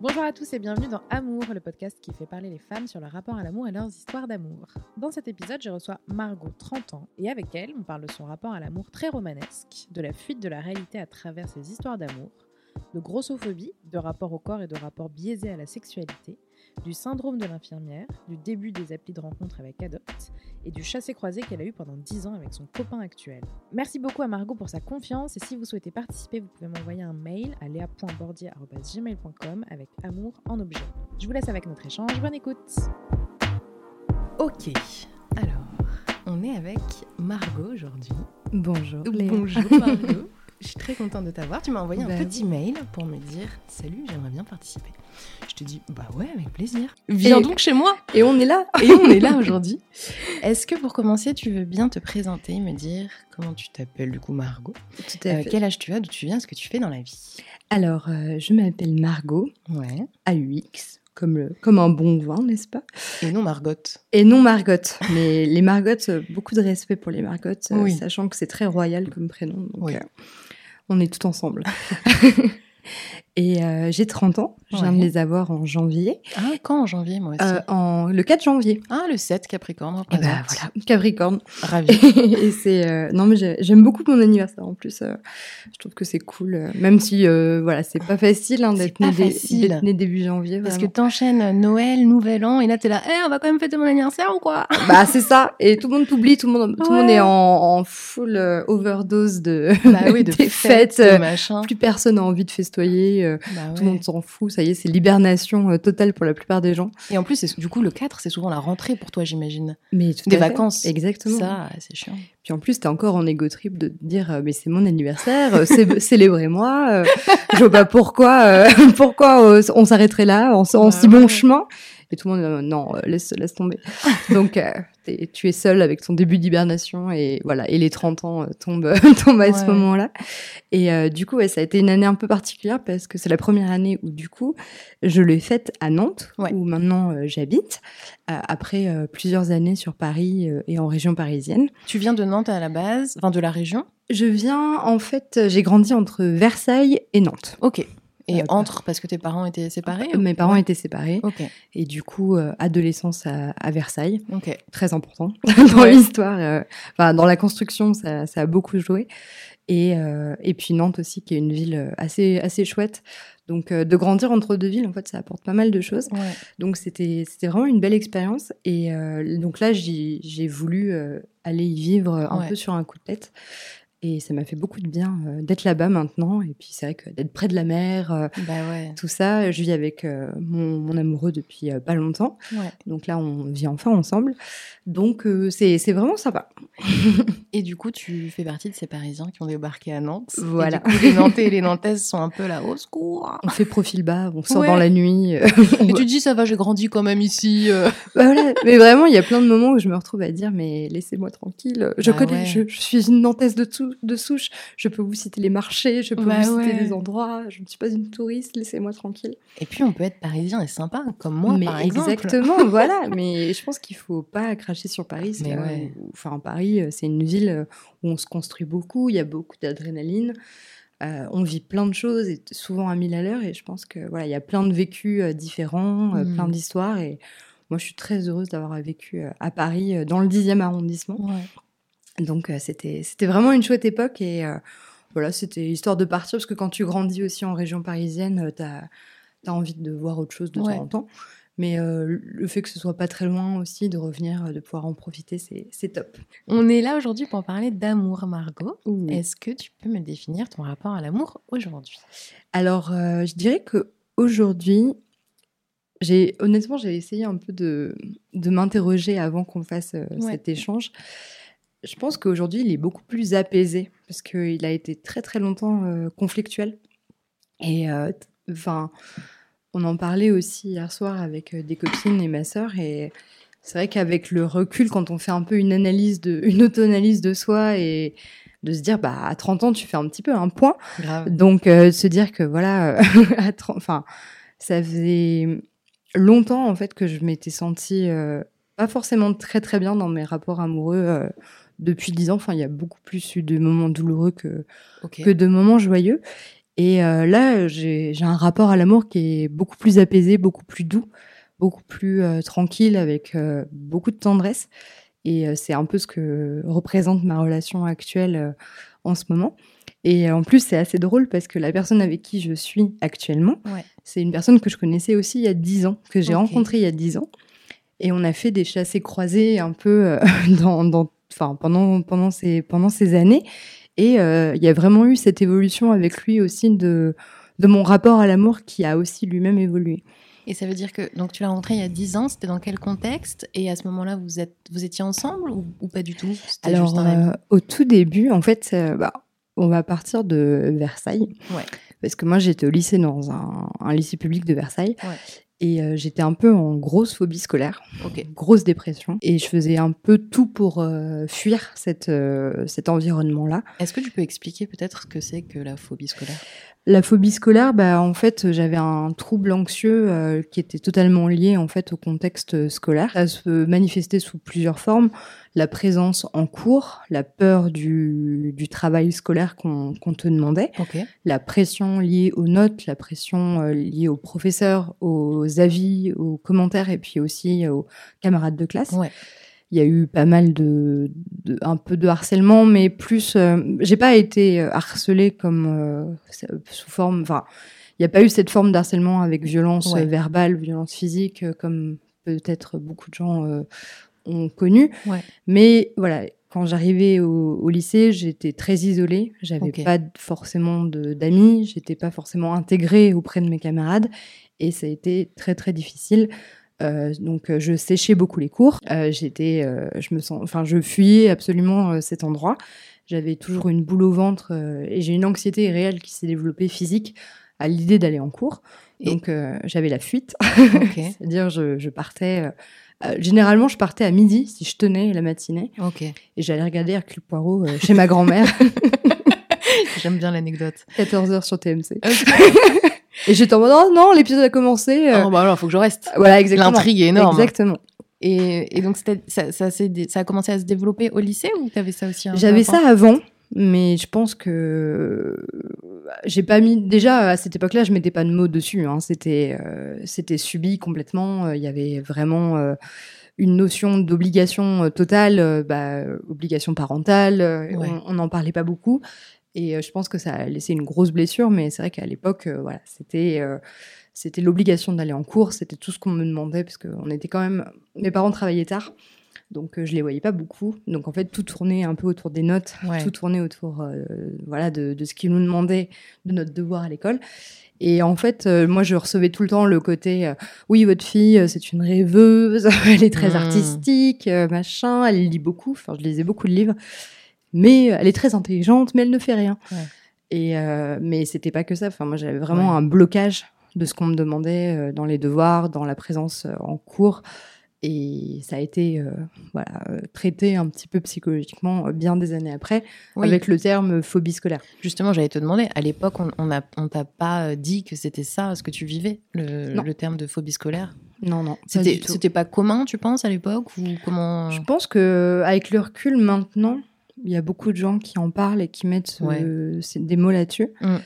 Bonjour à tous et bienvenue dans Amour, le podcast qui fait parler les femmes sur leur rapport à l'amour et leurs histoires d'amour. Dans cet épisode, je reçois Margot, 30 ans, et avec elle, on parle de son rapport à l'amour très romanesque, de la fuite de la réalité à travers ses histoires d'amour, de grossophobie, de rapport au corps et de rapport biaisé à la sexualité, du syndrome de l'infirmière, du début des applis de rencontre avec Adopt et du chassé-croisé qu'elle a eu pendant 10 ans avec son copain actuel. Merci beaucoup à Margot pour sa confiance et si vous souhaitez participer, vous pouvez m'envoyer un mail à léa.bordier.gmail.com avec amour en objet. Je vous laisse avec notre échange, bonne écoute Ok, alors, on est avec Margot aujourd'hui. Bonjour Bonjour Margot. Je suis très contente de t'avoir. Tu m'as envoyé un Bah petit mail pour me dire Salut, j'aimerais bien participer. Je te dis Bah ouais, avec plaisir. Viens donc chez moi. Et on est là Et on est là aujourd'hui. Est-ce que pour commencer, tu veux bien te présenter, me dire comment tu t'appelles du coup Margot? Tout Euh, Quel âge tu as, d'où tu viens, ce que tu fais dans la vie? Alors, euh, je m'appelle Margot, Ouais. AUX, comme, le, comme un bon vin, n'est-ce pas? Et non Margot. Et non Margot, mais les Margottes, euh, beaucoup de respect pour les Margottes, euh, Oui. sachant que c'est très royal comme prénom, donc Oui. On est tout ensemble. Et euh, j'ai 30 ans, je viens de les avoir en janvier, Ah, quand en janvier, moi aussi? Euh, en, le 4 janvier. Ah, le 7, Capricorne. Et représente. bah voilà, Capricorne. Ravi. et c'est euh, non mais j'ai- j'aime beaucoup mon anniversaire en plus. je trouve que c'est cool, même si voilà c'est pas facile hein, d'être né, dé- né début janvier. Parce que t'enchaînes Noël, Nouvel An, et là t'es là, eh, on va quand même fêter mon anniversaire ou quoi? Bah c'est ça et tout le monde t'oublie, tout le monde tout le monde est en, en full overdose de Bah oui, de des fêtes, fêtes. de machin. plus personne n'a envie de festoyer, euh, Bah tout le monde s'en fout. Ça y est, c'est l'hibernation euh, totale pour la plupart des gens. Et en plus, du coup, le 4, c'est souvent la rentrée pour toi, j'imagine. Mais tout Des à fait. vacances. exactement. Ça, c'est chiant. Puis en plus, t'es encore en égo trip de te dire, euh, mais c'est mon anniversaire, cé- célébrez-moi. je vois pas pourquoi, pourquoi on s'arrêterait là, en, en Bah si bon chemin. Et tout le monde, non, laisse, laisse tomber. Donc, tu es seul avec ton début d'hibernation et voilà, et les 30 ans euh, tombent, tombent à ce moment-là. Et euh, du coup, ouais, ça a été une année un peu particulière parce que c'est la première année où du coup, je l'ai faite à Nantes, Ouais. où maintenant euh, j'habite, euh, après plusieurs années sur Paris et en région parisienne. Tu viens de Nantes à la base, enfin de la région? Je viens, en fait, j'ai grandi entre Versailles et Nantes. Ok. Et Euh, entre, parce que tes parents étaient séparés ou- Mes parents étaient séparés. Ok, Et du coup, euh, adolescence à, à Versailles, ok. très important dans Ouais. l'histoire. euh, Enfin, dans la construction, ça, ça a beaucoup joué. Et, euh, et puis Nantes aussi, qui est une ville euh, assez, assez chouette. Donc, euh, de grandir entre deux villes, en fait, ça apporte pas mal de choses. Ouais. Donc, c'était vraiment une belle expérience. Et euh, donc là, j'ai j'ai voulu euh, aller y vivre un Ouais. peu sur un coup de tête. Et ça m'a fait beaucoup de bien euh, d'être là-bas maintenant. Et puis, c'est vrai que d'être près de la mer, euh, Bah ouais. tout ça, je vis avec euh, mon, mon amoureux depuis pas longtemps. ouais. Donc là, on vit enfin ensemble. Donc, c'est vraiment sympa. Et du coup, tu fais partie de ces Parisiens qui ont débarqué à Nantes. Et Voilà. du coup, les Nantais et les Nantaises sont un peu là, au secours. On fait profil bas, on sort Ouais. dans la nuit. Et tu te dis, ça va, j'ai grandi quand même ici. Bah voilà. Mais vraiment, il y a plein de moments où je me retrouve à dire, mais laissez-moi tranquille. Je Bah connais, je, je suis une Nantaise de, de souche. Je peux vous citer les marchés, je peux Bah vous citer ouais. des endroits. Je ne suis pas une touriste, laissez-moi tranquille. Et puis, on peut être parisien et sympa, comme moi, mais par exemple. exactement, voilà. Mais je pense qu'il faut pas cracher sur Paris. Mais là ouais. où- Enfin, Paris, euh, c'est une ville euh, où on se construit beaucoup. Il y a beaucoup d'adrénaline. Euh, on vit plein de choses et souvent à mille à l'heure. Et je pense que voilà, il y a plein de vécus euh, différents, euh, Mhm. plein d'histoires. Et moi, je suis très heureuse d'avoir vécu euh, à Paris, euh, dans le 10e arrondissement. Ouais. Donc, euh, c'était c'était vraiment une chouette époque. Et euh, voilà, c'était histoire de partir parce que quand tu grandis aussi en région parisienne, tu as, envie de voir autre chose de Ouais. temps en temps. Mais euh, le fait que ce soit pas très loin aussi, de revenir, euh, de pouvoir en profiter, c'est top. On est là aujourd'hui pour parler d'amour, Margot. Est-ce que tu peux me définir ton rapport à l'amour aujourd'hui? Alors, euh, je dirais que aujourd'hui, j'ai honnêtement, j'ai essayé un peu de, de m'interroger avant qu'on fasse euh, Ouais. cet échange. Je pense qu'aujourd'hui, il est beaucoup plus apaisé parce qu'il a été très très longtemps euh, conflictuel Et euh, enfin, on en parlait aussi hier soir avec euh, des copines et ma sœur. Et c'est vrai qu'avec le recul, quand on fait un peu une analyse, de, une auto-analyse de soi et de se dire, bah, à 30 ans, tu fais un petit peu un point. Grave. Donc, euh, se dire que voilà, à 30 enfin, ça faisait longtemps en fait que je m'étais sentie euh, pas forcément très très bien dans mes rapports amoureux euh, depuis 10 ans. Enfin, il y a beaucoup plus eu de moments douloureux que, que de moments joyeux. Et euh, là, j'ai un rapport à l'amour qui est beaucoup plus apaisé, beaucoup plus doux, beaucoup plus euh, tranquille, avec euh, beaucoup de tendresse. Et c'est un peu ce que représente ma relation actuelle en ce moment. Et en plus, c'est assez drôle parce que la personne avec qui je suis actuellement, Ouais. c'est une personne que je connaissais aussi il y a 10 ans, que j'ai Ok. rencontrée il y a 10 ans. Et on a fait des chassés croisés un peu dans, dans- enfin, pendant, pendant, ces, pendant ces années. Et euh, il y a vraiment eu cette évolution avec lui aussi de, de mon rapport à l'amour qui a aussi lui-même évolué. Et ça veut dire que donc tu l'as rencontré il y a 10 ans, c'était dans quel contexte? Et à ce moment-là, vous, êtes, vous étiez ensemble ou, ou pas du tout? Alors, juste un ami? euh, au tout début, en fait, euh, bah, on va partir de Versailles. Ouais. Parce que moi, j'étais au lycée dans un, un lycée public de Versailles. Ouais. Et euh, j'étais un peu en grosse phobie scolaire, Ok. grosse dépression. Et je faisais un peu tout pour euh, fuir cette, euh, cet environnement-là. Est-ce que tu peux expliquer peut-être ce que c'est que la phobie scolaire? La phobie scolaire, bah, en fait, j'avais un trouble anxieux euh, qui était totalement lié en fait au contexte scolaire. Ça se manifestait sous plusieurs formes la présence en cours, la peur du, du travail scolaire qu'on te demandait, la pression liée aux notes, la pression euh, liée aux professeurs, aux avis, aux commentaires et puis aussi aux camarades de classe. Ouais. Il y a eu pas mal de, de- un peu de harcèlement, mais plus, euh, j'ai pas été euh, harcelée comme euh, sous forme, enfin, il n'y a pas eu cette forme d'harcèlement avec violence Ouais. euh, verbale, violence physique, comme peut-être beaucoup de gens euh, ont connu. Ouais. Mais voilà, quand j'arrivais au, au lycée, j'étais très isolée. J'avais Ok. pas forcément d'amis. J'étais pas forcément intégrée auprès de mes camarades. Et ça a été très, très difficile. Euh, donc, euh, je séchais beaucoup les cours. Euh, j'étais, euh, je me sens, enfin, je fuyais absolument euh, cet endroit. J'avais toujours une boule au ventre euh, et j'ai une anxiété réelle qui s'est développée physique à l'idée d'aller en cours. Et- Donc, euh, j'avais la fuite. Ok. C'est-à-dire, je, je partais. euh, généralement, je partais à midi si je tenais la matinée Ok. et j'allais regarder Hercule Poirot euh, chez ma grand-mère, J'aime bien l'anecdote. 14h sur TMC. Et j'étais en mode oh non, l'épisode a commencé. euh, Oh, bah alors, faut que je reste. Voilà, exactement. L'intrigue est énorme. Exactement. Et, et donc, ça, ça, a commencé à se développer au lycée ou tu avais ça aussi J'avais ça avant, mais je pense que j'ai pas mis. Déjà à cette époque-là, je mettais pas de mots dessus. hein. C'était, euh, c'était subi complètement. Euh, Il y avait vraiment euh, une notion d'obligation euh, totale, euh, bah, euh, obligation parentale. euh, Ouais. On n'en parlait pas beaucoup. Et euh, je pense que ça a laissé une grosse blessure, mais c'est vrai qu'à l'époque, euh, voilà, c'était euh, c'était l'obligation d'aller en cours, c'était tout ce qu'on me demandait, parce qu'on était quand même. Mes parents travaillaient tard, donc euh, je les voyais pas beaucoup. Donc en fait, tout tournait un peu autour des notes, Ouais. tout tournait autour voilà, de, de ce qu'ils nous demandaient, de notre devoir à l'école. Et en fait, euh, moi, je recevais tout le temps le côté euh, oui, votre fille, euh, c'est une rêveuse, elle est très Mm. artistique, machin, elle lit beaucoup. Enfin, je lisais beaucoup de livres, mais elle est très intelligente, mais elle ne fait rien. Ouais. Et euh, mais c'était pas que ça. Enfin, moi, j'avais vraiment Ouais. un blocage de ce qu'on me demandait euh, dans les devoirs, dans la présence euh, en cours. Et ça a été euh, voilà, traité un petit peu psychologiquement bien des années après, Oui. avec le terme phobie scolaire. Justement, j'allais te demander, à l'époque, on on t'a pas dit que c'était ça ce que tu vivais, le, terme de phobie scolaire? Non, non. pas C'était du tout. c'était pas commun, tu penses, à l'époque ou comment? Je pense que avec le recul maintenant, il y a beaucoup de gens qui en parlent et qui mettent euh, des mots là-dessus. Mm.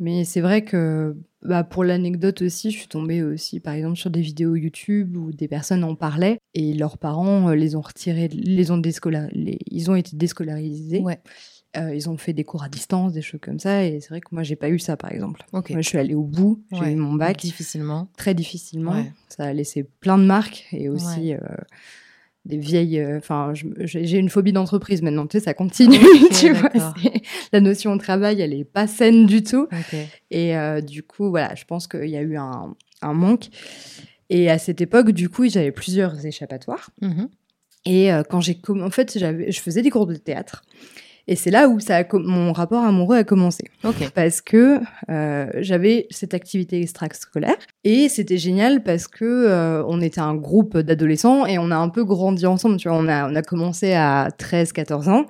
Mais c'est vrai que bah, pour l'anecdote aussi, je suis tombée aussi par exemple sur des vidéos YouTube où des personnes en parlaient et leurs parents euh, les ont retirés, les ont les- ils ont été déscolarisés. Ouais. Euh, ils ont fait des cours à distance, des choses comme ça. Et c'est vrai que moi, j'ai pas eu ça, par exemple. Moi, je suis allée au bout, j'ai Ouais. eu mon bac difficilement. très difficilement. Ouais. Ça a laissé plein de marques et aussi euh, des vieilles. euh, Enfin, j'ai une phobie d'entreprise maintenant. Tu sais, ça continue. Tu vois, la notion de travail, elle est pas saine du tout. Et euh, du coup, voilà, je pense qu'il y a eu un, un manque. Et à cette époque, du coup, j'avais plusieurs échappatoires. Mhm. Et euh, quand j'ai en fait, je faisais des cours de théâtre. Et c'est là où ça a mon rapport amoureux a commencé. Parce que euh, j'avais cette activité extrascolaire et c'était génial parce que euh, on était un groupe d'adolescents et on a un peu grandi ensemble. Tu vois, on a, on a commencé à 13-14 ans.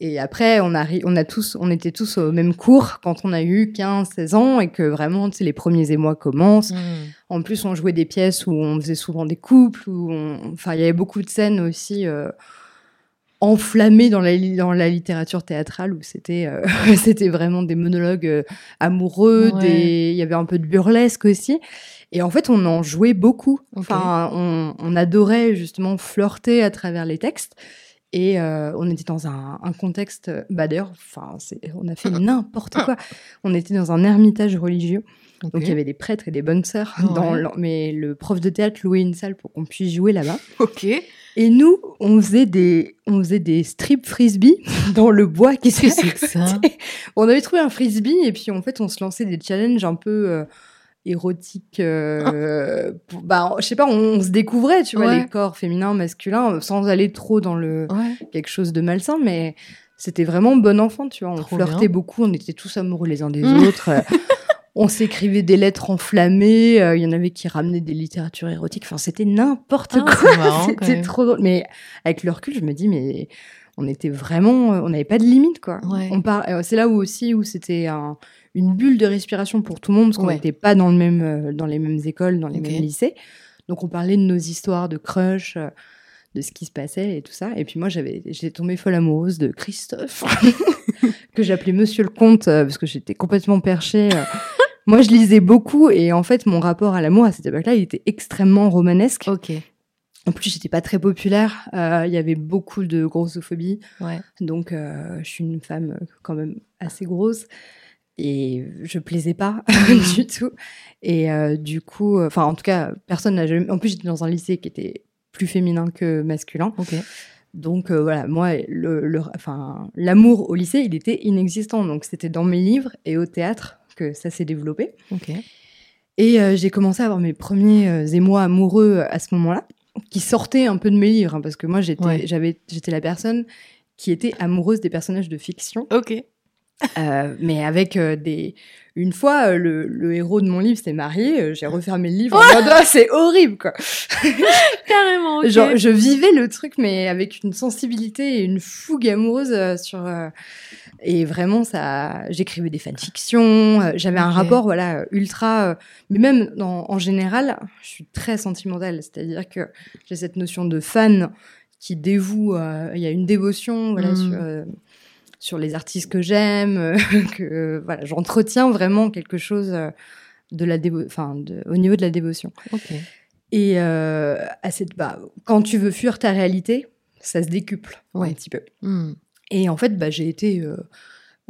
Et après, on a, on a tous, on était tous au même cours quand on a eu 15-16 ans et que vraiment, tu sais, les premiers émois commencent. Hmm. En plus, on jouait des pièces où on faisait souvent des couples, où on... enfin, il y avait beaucoup de scènes aussi euh, enflammées dans la, dans la littérature théâtrale où c'était euh, c'était vraiment des monologues euh, amoureux, Ouais. des... il y avait un peu de burlesque aussi. Et en fait, on en jouait beaucoup. Enfin, on, on adorait justement flirter à travers les textes. Et euh, on était dans un, un contexte, bah d'ailleurs, enfin, on a fait n'importe quoi. On était dans un ermitage religieux. Donc il y avait des prêtres et des bonnes sœurs. Dans mais le prof de théâtre louait une salle pour qu'on puisse jouer là-bas. Ok. Et nous, on faisait des, on faisait des strips frisbee dans le bois. Qu'est-ce que c'est que ça On avait trouvé un frisbee et puis en fait on se lançait des challenges un peu euh, érotiques. euh, pour- bah, je sais pas, on, on se découvrait, tu vois, Ouais. les corps féminins, masculins, euh, sans aller trop dans le Ouais. quelque chose de malsain, mais c'était vraiment bon enfant, tu vois. On Trop flirtait bien. beaucoup, on était tous amoureux les uns des autres. On s'écrivait des lettres enflammées. euh, Il y en avait qui ramenaient des littératures érotiques. Enfin, c'était n'importe Ah, quoi. c'était trop drôle. Mais avec le recul, je me dis, mais on était vraiment, euh, on n'avait pas de limite, quoi. Ouais. On part, euh, c'est là où aussi où c'était un- une bulle de respiration pour tout le monde parce qu'on Ouais. n'était pas dans le même, dans les mêmes écoles, dans les mêmes lycées. Donc on parlait de nos histoires de crush. de ce qui se passait et tout ça. Et puis moi, j'avais, j'étais tombée folle amoureuse de Christophe, que j'appelais Monsieur le Comte, parce que j'étais complètement perchée. Moi, je lisais beaucoup, et en fait, mon rapport à l'amour à cette époque-là, il était extrêmement romanesque. Ok. En plus, j'étais pas très populaire. euh, Il y avait beaucoup de grossophobie. Ouais. Donc, euh, je suis une femme euh, quand même assez grosse. Et je plaisais pas du tout. Et euh, du coup, enfin, en tout cas, personne n'a jamais. En plus, j'étais dans un lycée qui était plus féminin que masculin. Donc euh, voilà, moi, le, le- enfin, l'amour au lycée, il était inexistant. Donc c'était dans mes livres et au théâtre que ça s'est développé. Et euh, j'ai commencé à avoir mes premiers euh, émois amoureux à ce moment-là, qui sortaient un peu de mes livres, hein, parce que moi, j'étais, Ouais. j'avais, j'étais la personne qui était amoureuse des personnages de fiction, Ok. Euh, mais avec euh, des. Une fois, euh, le, le héros de mon livre s'est marié, j'ai refermé le livre en mode Ah, c'est horrible quoi. Carrément. Genre, je vivais le truc, mais avec une sensibilité et une fougue amoureuse sur. et vraiment, ça, j'écrivais des fanfictions. J'avais un rapport, voilà, ultra. mais même dans- en général, je suis très sentimentale. C'est-à-dire que j'ai cette notion de fan qui dévoue. Il y a une dévotion, voilà, Mm. sur. Sur les artistes que j'aime, euh, que euh, voilà, j'entretiens vraiment quelque chose euh, de la dévo- de- au niveau de la dévotion. Et euh, à cette, bah, quand tu veux fuir ta réalité, ça se décuple Ouais. un petit peu. Hmm. Et en fait, bah, j'ai été euh,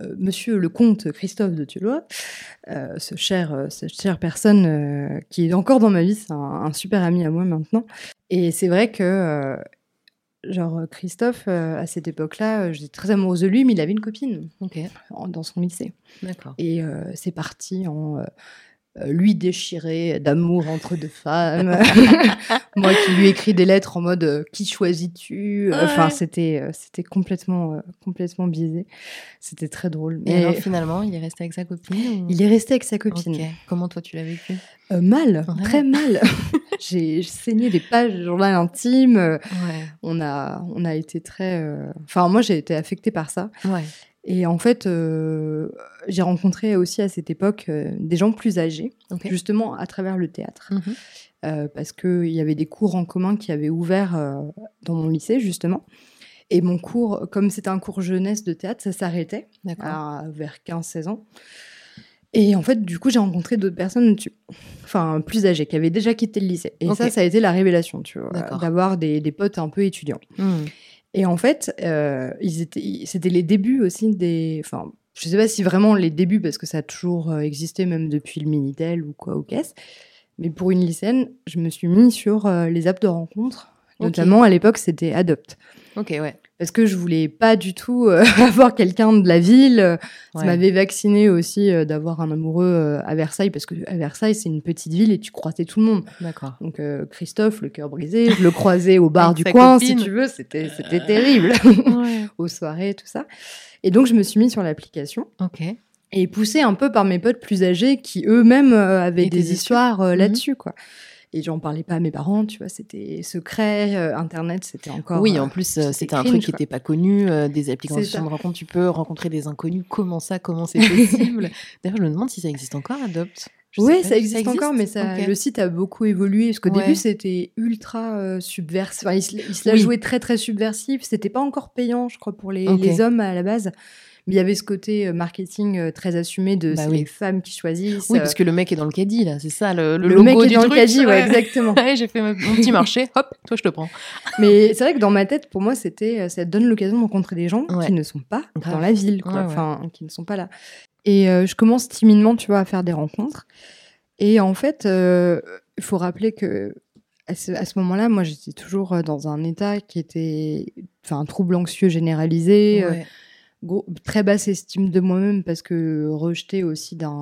euh, Monsieur le comte Christophe de Tullois, ce cher, cette chère personne qui est encore dans ma vie, c'est un, un super ami à moi maintenant. Et c'est vrai que, genre, Christophe, euh, à cette époque-là, euh, j'étais très amoureuse de lui, mais il avait une copine en- dans son lycée. D'accord. Et euh, c'est parti en euh, euh, lui déchiré d'amour entre deux femmes. Moi qui lui écris des lettres en mode euh, qui choisis-tu? Enfin, Ouais. c'était euh, c'était complètement euh, complètement biaisé. C'était très drôle. Et Mais alors finalement, il est resté avec sa copine ou- il est resté avec sa copine. Comment toi tu l'as vécu? Euh, mal, Ouais. très mal. J'ai saigné des pages de journal intime. euh, Ouais. On a on a été très. euh, Enfin, moi j'ai été affectée par ça. Et en fait, euh, j'ai rencontré aussi à cette époque euh, des gens plus âgés, justement à travers le théâtre, Mhm. euh, parce qu'il y avait des cours en commun qui avaient ouvert dans mon lycée, justement. Et mon cours, comme c'était un cours jeunesse de théâtre, ça s'arrêtait vers 15-16 ans. Et en fait, du coup, j'ai rencontré d'autres personnes, tu- enfin, plus âgées, qui avaient déjà quitté le lycée. Et ça, ça a été la révélation, tu vois, d'avoir des, des potes un peu étudiants. Hmm. Et en fait, euh, c'était les débuts aussi des. Enfin, je sais pas si vraiment les débuts, parce que ça a toujours euh, existé, même depuis le Minitel ou quoi, ou qu'est-ce. Mais pour une lycéenne, je me suis mis sur euh, les apps de rencontre Notamment à l'époque, c'était Adopt. Ok, ouais. Parce que je voulais pas du tout euh, avoir quelqu'un de la ville. Ça Ouais. m'avait vacciné aussi euh, d'avoir un amoureux euh, à Versailles, parce que à Versailles, c'est une petite ville et tu croisais tout le monde. D'accord. Donc Christophe, le cœur brisé, je le croisais au bar du coin, copine. si tu veux, c'était c'était terrible. Ouais. Aux soirées, tout ça. Et donc je me suis mise sur l'application. Ok. et poussée un peu par mes potes plus âgés qui eux-mêmes avaient des histoires Mhm. là-dessus quoi. Et j'en parlais pas à mes parents, tu vois, c'était secret, euh, internet, c'était encore oui, euh, en plus, euh, c'était un cringe, truc qui n'était pas connu, euh, des applications de rencontre, tu peux rencontrer des inconnus, comment ça, comment c'est possible? D'ailleurs, je me demande si ça existe encore, Adopt. Je Oui, ça si existe, encore, mais ça, le site a beaucoup évolué. Parce qu'au Ouais. début, c'était ultra subversif. Enfin, il se, il se la jouait très, très subversif. C'était pas encore payant, je crois, pour les hommes à la base. Mais il y avait ce côté euh, marketing euh, très assumé de Bah c'est oui. les femmes qui choisissent. Oui, euh, parce que le mec est dans le caddie, là, c'est ça, le, le, le logo mec est du dans le caddie, ouais, ouais. exactement. Ouais, j'ai fait mon petit marché, hop, toi je te prends. Mais c'est vrai que dans ma tête, pour moi, c'était, ça donne l'occasion de rencontrer des gens Ouais. qui ne sont pas Grave. dans la ville, quoi. Ouais, ouais. Enfin, qui ne sont pas là. Et euh, je commence timidement, tu vois, à faire des rencontres. Et en fait, euh, il faut rappeler que à ce, moment-là, moi, j'étais toujours dans un état qui était, enfin, un trouble anxieux généralisé, euh, Très basse estime de moi-même parce que rejeté aussi d'un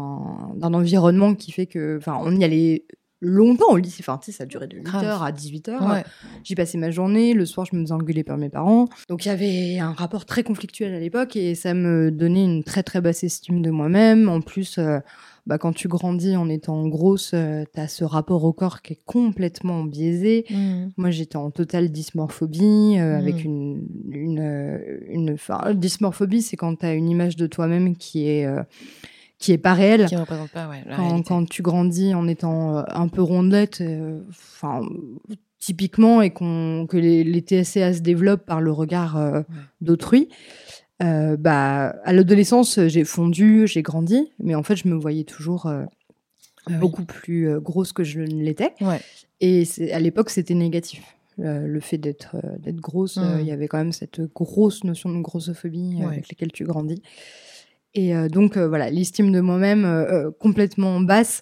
environnement qui fait que, enfin, on y allait longtemps au lycée. Enfin, tu sais, ça durait de 8h Grave. à 18h. Ouais. J'y passais ma journée, le soir je me faisais engueuler par mes parents. Donc il y avait un rapport très conflictuel à l'époque et ça me donnait une très très basse estime de moi-même. En plus, euh, bah, quand tu grandis en étant grosse, euh, t'as ce rapport au corps qui est complètement biaisé. Mhm. Moi j'étais en totale dysmorphobie, euh, avec une... une, euh, une enfin, dysmorphobie c'est quand t'as une image de toi-même qui est... euh, qui est pas réelle Qui représente pas, ouais, la quand, tu grandis en étant euh, un peu rondelette, euh, enfin typiquement, et qu'on que les, les TSCA se développent par le regard euh, d'autrui, euh, bah à l'adolescence j'ai fondu, j'ai grandi, mais en fait je me voyais toujours euh, Ah oui. beaucoup plus euh, grosse que je ne l'étais. Ouais. Et à l'époque c'était négatif. Le fait d'être d'être grosse, euh, Mm. il y avait quand même cette grosse notion de grossophobie Ouais. avec laquelle tu grandis. Et donc voilà, l'estime de moi-même complètement basse.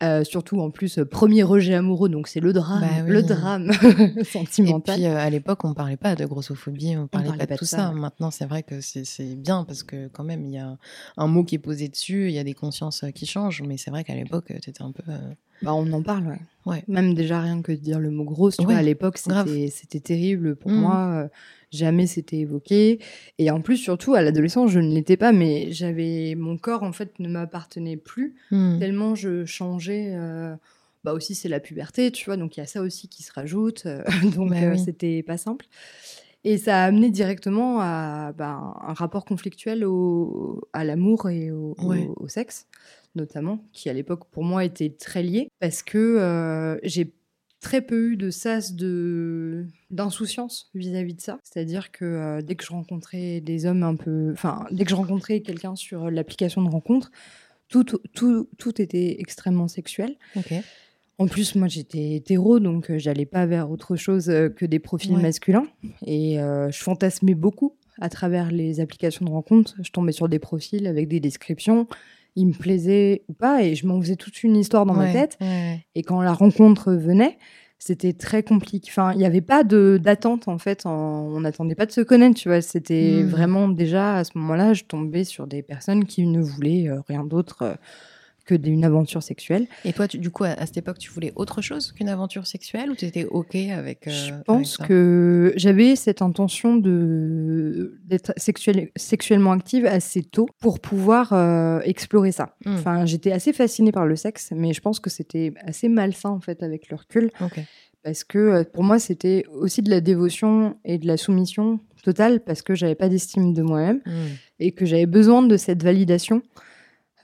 Euh, surtout en plus premier rejet amoureux, donc c'est le drame, Bah oui. le drame Et sentimental. puis euh, à l'époque, on parlait pas de grossophobie, on parlait parlait pas de tout ça, ça. Maintenant, c'est vrai que c'est c'est bien parce que quand même, il y a un mot qui est posé dessus, il y a des consciences euh, qui changent. Mais c'est vrai qu'à l'époque, tu étais un peu. Bah, on en parle, ouais. Ouais. Même déjà rien que de dire le mot grosse, tu Ouais, vois, à l'époque c'était terrible pour Mhm. moi. euh, jamais c'était évoqué. Et en plus, surtout à l'adolescence, je ne l'étais pas, mais j'avais mon corps en fait ne m'appartenait plus hmm. tellement je changeais. euh, bah aussi c'est la puberté, tu vois, donc il y a ça aussi qui se rajoute. euh, donc Bah oui. c'était pas simple. Et ça a amené directement à bah, un rapport conflictuel au, à l'amour et au, au sexe, notamment, qui à l'époque pour moi était très lié, parce que euh, j'ai très peu eu de sas de d'insouciance vis-à-vis de ça. C'est-à-dire que euh, dès que je rencontrais des hommes un peu... Enfin, dès que je rencontrais quelqu'un sur l'application de rencontre, tout, tout, tout était extrêmement sexuel. En plus, moi, j'étais hétéro, donc euh, j'allais pas vers autre chose euh, que des profils Ouais. masculins. Et euh, je fantasmais beaucoup à travers les applications de rencontre. Je tombais sur des profils avec des descriptions. Ils me plaisaient ou pas, et je m'en faisais toute une histoire dans ma tête. ouais. Et quand la rencontre venait, c'était très compliqué. Enfin, il n'y avait pas de d'attente en fait. en- on n'attendait pas de se connaître, tu vois. C'était Mm. vraiment déjà à ce moment-là, je tombais sur des personnes qui ne voulaient euh, rien d'autre euh, que d'une aventure sexuelle. Et toi, tu- du coup, à, à cette époque, tu voulais autre chose qu'une aventure sexuelle ou tu étais OK avec. euh, je avec pense ça? que j'avais cette intention de d'être sexuelle- sexuellement active assez tôt pour pouvoir euh, explorer ça. Mm. Enfin, j'étais assez fascinée par le sexe, mais je pense que c'était assez malsain en fait avec le recul. Parce que euh, pour moi c'était aussi de la dévotion et de la soumission totale parce que j'avais pas d'estime de moi-même Hmm. et que j'avais besoin de cette validation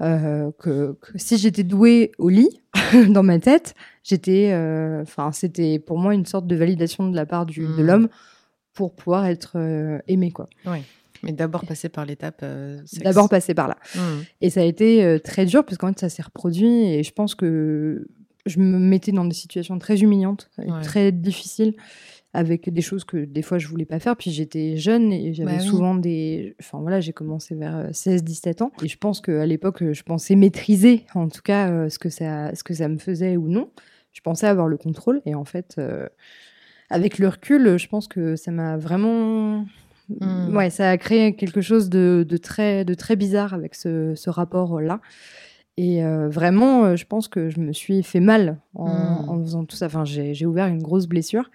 euh, que, que si j'étais douée au lit dans ma tête j'étais euh, enfin c'était pour moi une sorte de validation de la part du, de Mm. l'homme pour pouvoir être euh, aimé quoi Mais d'abord passer par l'étape. d'abord passer par là Hmm. et ça a été très dur parce qu'en fait, ça s'est reproduit et je pense que je me mettais dans des situations très humiliantes, et Ouais. très difficiles, avec des choses que des fois je voulais pas faire. Puis j'étais jeune et j'avais Bah oui. souvent des. Enfin voilà, j'ai commencé vers 16-17 ans et je pense qu'à l'époque, je pensais maîtriser en tout cas euh, ce, que ça, ce que ça me faisait ou non. Je pensais avoir le contrôle et en fait. euh, avec le recul, je pense que ça m'a vraiment. Mm. Ouais, ça a créé quelque chose de, de très, de très bizarre avec ce, ce rapport-là. Et euh, vraiment, euh, je pense que je me suis fait mal en, Mm. en faisant tout ça. Enfin, j'ai j'ai ouvert une grosse blessure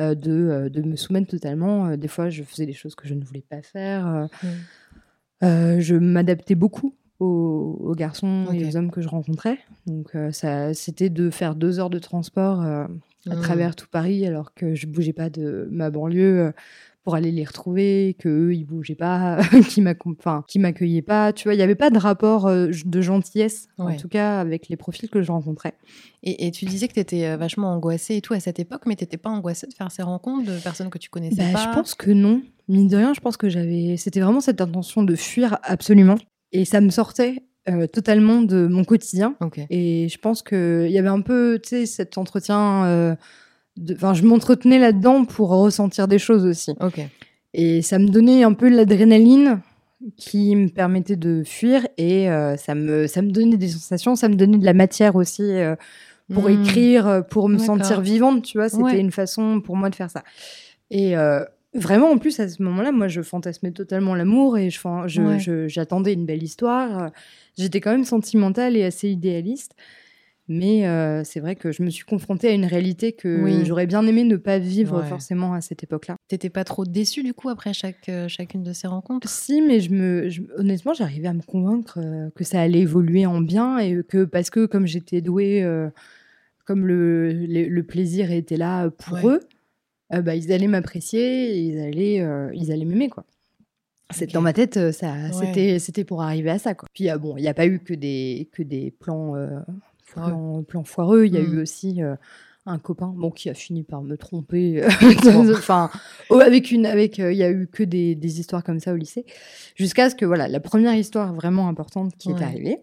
euh, de, euh, de me soumettre totalement. Euh, Des fois, je faisais des choses que je ne voulais pas faire. Mm. je m'adaptais beaucoup aux, aux garçons et aux hommes que je rencontrais. Donc, ça, c'était de faire deux heures de transport à Mm. travers tout Paris alors que je bougeais pas de ma banlieue pour aller les retrouver, que eux ils bougeaient pas, qui m'accom- enfin, qui m'accueillaient pas. Tu vois, il y avait pas de rapport euh, de gentillesse en tout cas avec les profils que je rencontrais. Et, et tu disais que tu étais vachement angoissée et tout à cette époque, mais t'étais pas angoissée de faire ces rencontres de personnes que tu connaissais Bah, pas? je pense que non. Mine de rien, je pense que j'avais. C'était vraiment cette intention de fuir absolument. Et ça me sortait euh, totalement de mon quotidien. Et je pense qu'il y avait un peu, tu sais, cet entretien. euh, de- Enfin, je m'entretenais là-dedans pour ressentir des choses aussi. Ok. Et ça me donnait un peu l'adrénaline qui me permettait de fuir. Et euh, ça, me, ça me donnait des sensations, ça me donnait de la matière aussi. euh, pour Mm. écrire, euh, pour me sentir vivante, tu vois, c'était Ouais. une façon pour moi de faire ça. Et euh, vraiment, en plus, à ce moment-là, moi, je fantasmais totalement l'amour et je, fan- je- Ouais. je- j'attendais une belle histoire. J'étais quand même sentimentale et assez idéaliste. Mais euh, c'est vrai que je me suis confrontée à une réalité que Oui. j'aurais bien aimé ne pas vivre Ouais. forcément à cette époque-là. T'étais pas trop déçue du coup après chaque, euh, chacune de ces rencontres? Si, mais je me, je- honnêtement, j'arrivais à me convaincre euh, que ça allait évoluer en bien et que parce que comme j'étais douée, comme le, le, le plaisir était là pour Ouais. eux, bah, ils allaient m'apprécier, ils allaient, ils allaient m'aimer quoi. C'est Ok. dans ma tête, ça, Ouais. c'était, c'était pour arriver à ça quoi. Puis ah bon, il n'y a pas eu que des, que des plans, euh, Foireux. plans, plans foireux. Il y a Mm. eu aussi euh, un copain, bon, qui a fini par me tromper. Bon. enfin, avec une, avec, euh, il y a eu que des, des histoires comme ça au lycée, jusqu'à ce que voilà, la première histoire vraiment importante qui Ouais. est arrivée,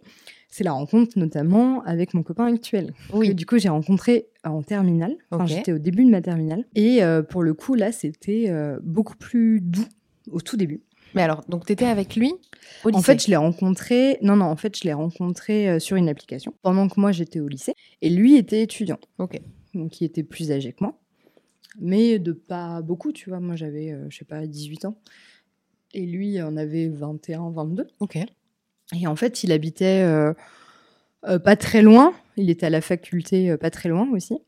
c'est la rencontre notamment avec mon copain actuel. Oui. Que, du coup, j'ai rencontré en terminale. Enfin, j'étais au début de ma terminale, et euh, pour le coup, là, c'était euh, beaucoup plus doux au tout début. Mais alors, donc t'étais avec lui au lycée En fait, je l'ai rencontré. Non, non, en fait, je l'ai rencontré euh, sur une application pendant que moi j'étais au lycée. Et lui était étudiant. Ok. Donc, il était plus âgé que moi. Mais de pas beaucoup, tu vois. Moi, j'avais, euh, je sais pas, 18 ans. Et lui en avait 21, 22. Ok. Et en fait, il habitait euh, euh, pas très loin. Il était à la faculté pas très loin aussi.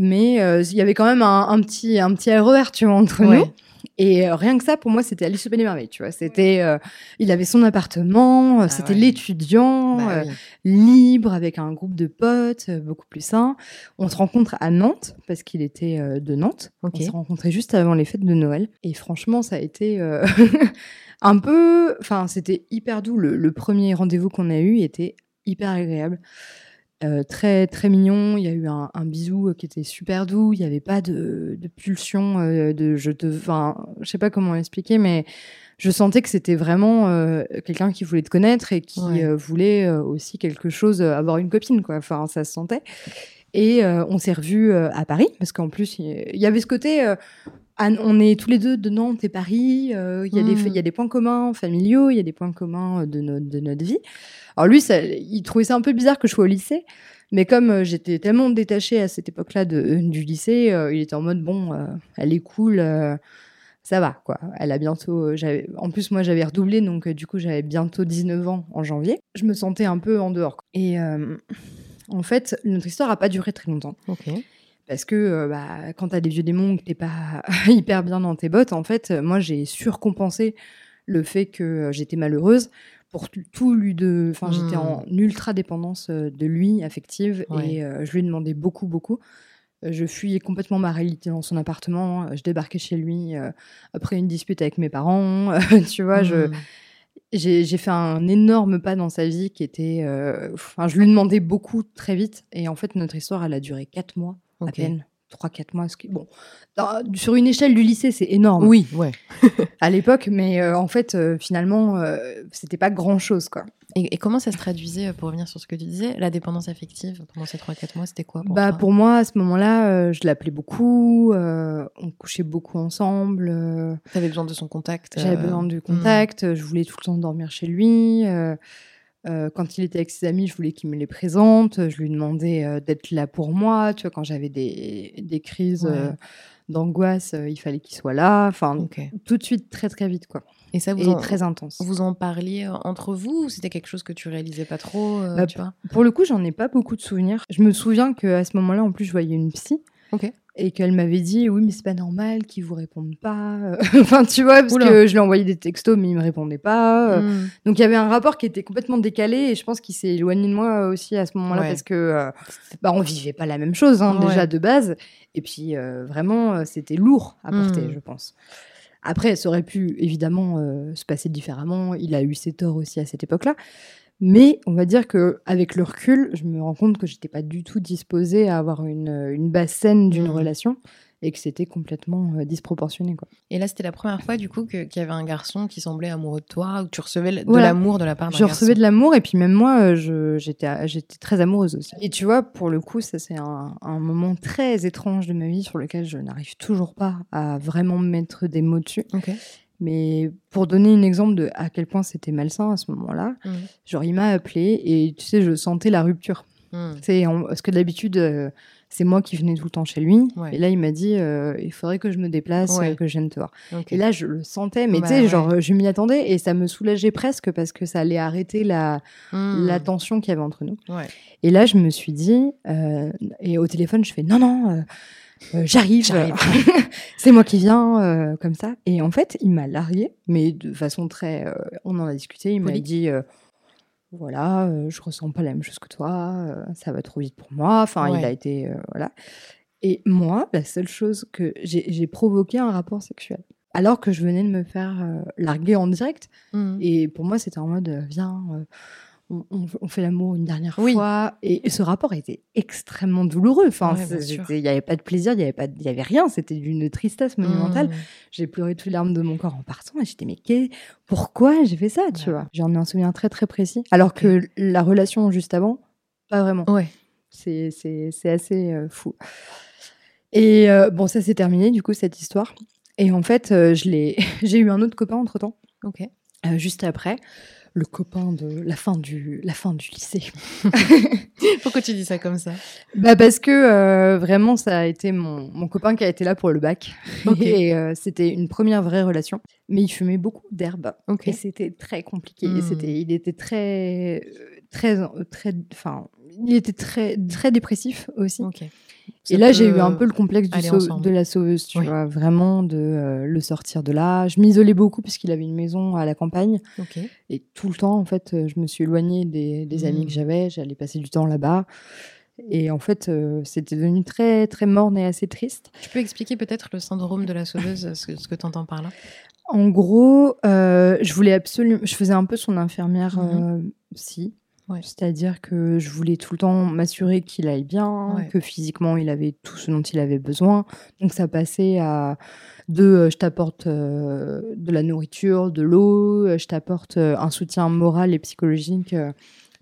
Mais euh, il y avait quand même un, un petit, un petit RER, tu vois, entre Ouais. nous. Et euh, rien que ça, pour moi, c'était Alice au Pays des Merveilles, tu vois. C'était, euh, il avait son appartement, Ah c'était ouais. l'étudiant, Bah euh, libre, avec un groupe de potes, beaucoup plus sain. On se rencontre à Nantes, parce qu'il était euh, de Nantes. On s'est rencontrés juste avant les fêtes de Noël. Et franchement, ça a été un peu... Enfin, c'était hyper doux. Le, le premier rendez-vous qu'on a eu était hyper agréable. Euh, très très mignon, il y a eu un, un bisou euh, qui était super doux, il n'y avait pas de, de pulsion, euh, de je te, enfin, je sais pas comment expliquer, mais je sentais que c'était vraiment euh, quelqu'un qui voulait te connaître et qui Ouais. voulait aussi quelque chose, avoir une copine, quoi. Enfin, ça se sentait. Et on s'est revus à Paris, parce qu'en plus, il y avait ce côté. On est tous les deux de Nantes et Paris. euh, Il y, a des- Mm. il y a des points communs familiaux, il y a des points communs euh, de, no- de notre vie. Alors lui, ça, il trouvait ça un peu bizarre que je sois au lycée. Mais comme euh, j'étais tellement détachée à cette époque-là du lycée, euh, il était en mode bon, euh, elle est cool, ça va quoi. Elle a bientôt, en plus moi j'avais redoublé, donc du coup j'avais bientôt 19 ans en janvier. Je me sentais un peu en dehors. quoi. Et en fait, notre histoire a pas duré très longtemps. Ok. Parce que euh, bah, quand t'as des vieux démons que t'es pas hyper bien dans tes bottes, en fait, euh, moi j'ai surcompensé le fait que euh, j'étais malheureuse pour tout- lui de. Enfin, j'étais en ultra dépendance de lui, affective, Ouais. et euh, je lui demandais beaucoup, beaucoup. Je fuyais complètement ma réalité dans son appartement. euh, Je débarquais chez lui euh, après une dispute avec mes parents. tu vois, je, Mm. j'ai fait un énorme pas dans sa vie qui était. euh, Enfin, je lui demandais beaucoup très vite. Et en fait, notre histoire, elle a duré quatre mois à peine. 3-4 mois. Ce qui, bon, dans- sur une échelle du lycée, c'est énorme Oui, ouais. à l'époque, mais euh, en fait, euh, finalement, euh, c'était pas grand chose, quoi. Et, et comment ça se traduisait, euh, pour revenir sur ce que tu disais, la dépendance affective pendant ces 3-4 mois, c'était quoi pour bah, toi? pour moi, à ce moment-là, euh, je l'appelais beaucoup, euh, on couchait beaucoup ensemble, euh, T'avais besoin de son contact j'avais besoin de contact, euh, je voulais tout le temps dormir chez lui. Euh, quand il était avec ses amis, je voulais qu'il me les présente. Je lui demandais euh, d'être là pour moi. Tu vois, quand j'avais des, des crises Ouais. euh, d'angoisse, il fallait qu'il soit là. Enfin, tout de suite, très très vite, quoi. Et ça, vous, Et en, très intense. vous en parliez entre vous ou c'était quelque chose que tu réalisais pas trop Bah, tu vois? Pour le coup, j'en ai pas beaucoup de souvenirs. Je me souviens qu'à ce moment-là, en plus, je voyais une psy. Et qu'elle m'avait dit, oui, mais c'est pas normal qu'ils vous répondent pas. enfin, tu vois, parce Oula. que je lui ai envoyé des textos, mais il me répondait pas. Euh, Hmm. Donc, il y avait un rapport qui était complètement décalé et je pense qu'il s'est éloigné de moi aussi à ce moment-là Ouais. parce que, euh, bah, on vivait pas la même chose, hein, Ouais. déjà de base. Et puis, euh, vraiment, euh, c'était lourd à porter, Mm. je pense. Après, ça aurait pu évidemment euh, se passer différemment. Il a eu ses torts aussi à cette époque-là. Mais on va dire que avec le recul, je me rends compte que j'étais pas du tout disposée à avoir une, une base saine d'une Mm. relation et que c'était complètement euh, disproportionné. Quoi. Et là, c'était la première fois, du coup, qu'il y avait un garçon qui semblait amoureux de toi, ou que tu recevais de Voilà. l'amour de la part d'un Je recevais de garçon. l'amour et puis même moi, euh, je- j'étais très amoureuse aussi. Et tu vois, pour le coup, ça c'est un, un moment très étrange de ma vie sur lequel je n'arrive toujours pas à vraiment mettre des mots dessus. Ok. Mais pour donner un exemple de à quel point c'était malsain à ce moment-là, Mhm. genre il m'a appelé et tu sais, je sentais la rupture. C'est en- parce que d'habitude, euh, c'est moi qui venais tout le temps chez lui. Ouais. Et là, il m'a dit, euh, il faudrait que je me déplace, Ouais. euh, que je vienne te voir. Et là, je le sentais, mais Bah tu sais, ouais. genre, je m'y attendais et ça me soulageait presque parce que ça allait arrêter la, Hmm. la tension qu'il y avait entre nous. Et là, je me suis dit, et au téléphone, je fais, non, non, euh, j'arrive, J'arrive. c'est moi qui viens, euh, comme ça. Et en fait, il m'a largué, mais de façon très. euh, on en a discuté, il m'a dit. euh, voilà, je ressens pas la même chose que toi, ça va trop vite pour moi. Enfin, Ouais. il a été. voilà. Et moi, la seule chose que j'ai provoqué un rapport sexuel. Alors que je venais de me faire larguer en direct. Hmm. Et pour moi, c'était en mode, viens, on, fait l'amour une dernière Oui. fois. Et, et ce rapport était extrêmement douloureux. Enfin, Ouais, il n'y avait pas de plaisir, il n'y avait, pas y avait rien. C'était d'une tristesse monumentale. Hmm. J'ai pleuré toutes les larmes de mon corps en partant. Et j'étais, mais qu'est- pourquoi j'ai fait ça, tu vois? J'en ai un souvenir très, très précis. Alors Ok. que la relation juste avant, pas vraiment. Ouais. C'est assez euh, fou. Et euh, bon, ça s'est terminé, du coup, cette histoire. Et en fait, euh, j'ai eu un autre copain entre-temps. Ok. Euh, juste après, le copain de la fin du, la fin du lycée. Pourquoi tu dis ça comme ça? Bah parce que euh, vraiment, ça a été mon, mon copain qui a été là pour le bac. Et euh, c'était une première vraie relation. Mais il fumait beaucoup d'herbe. Et c'était très compliqué. Et Hmm. C'était, il était très, très, très, enfin, il était très, très dépressif aussi. Et là, j'ai eu un peu le complexe du de la sauveuse, tu Oui. vois, vraiment de euh, le sortir de là. Je m'isolais beaucoup puisqu'il avait une maison à la campagne. Et tout le temps, en fait, euh, je me suis éloignée des, des amis que j'avais. J'allais passer du temps là-bas. Et en fait, euh, c'était devenu très, très morne et assez triste. Tu peux expliquer peut-être le syndrome de la sauveuse, ce que, que tu entends par là? En gros, euh, je voulais absolument. Je faisais un peu son infirmière euh, psy. Ouais. C'est-à-dire que je voulais tout le temps m'assurer qu'il aille bien, Ouais. que physiquement il avait tout ce dont il avait besoin. Donc ça passait à de euh, je t'apporte euh, de la nourriture, de l'eau, euh, je t'apporte euh, un soutien moral et psychologique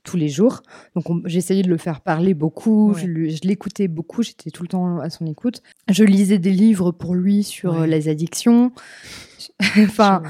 tous les jours. Donc on- j'essayais de le faire parler beaucoup, Ouais. je, lui- je l'écoutais beaucoup, j'étais tout le temps à son écoute. Je lisais des livres pour lui sur Ouais. les addictions. enfin,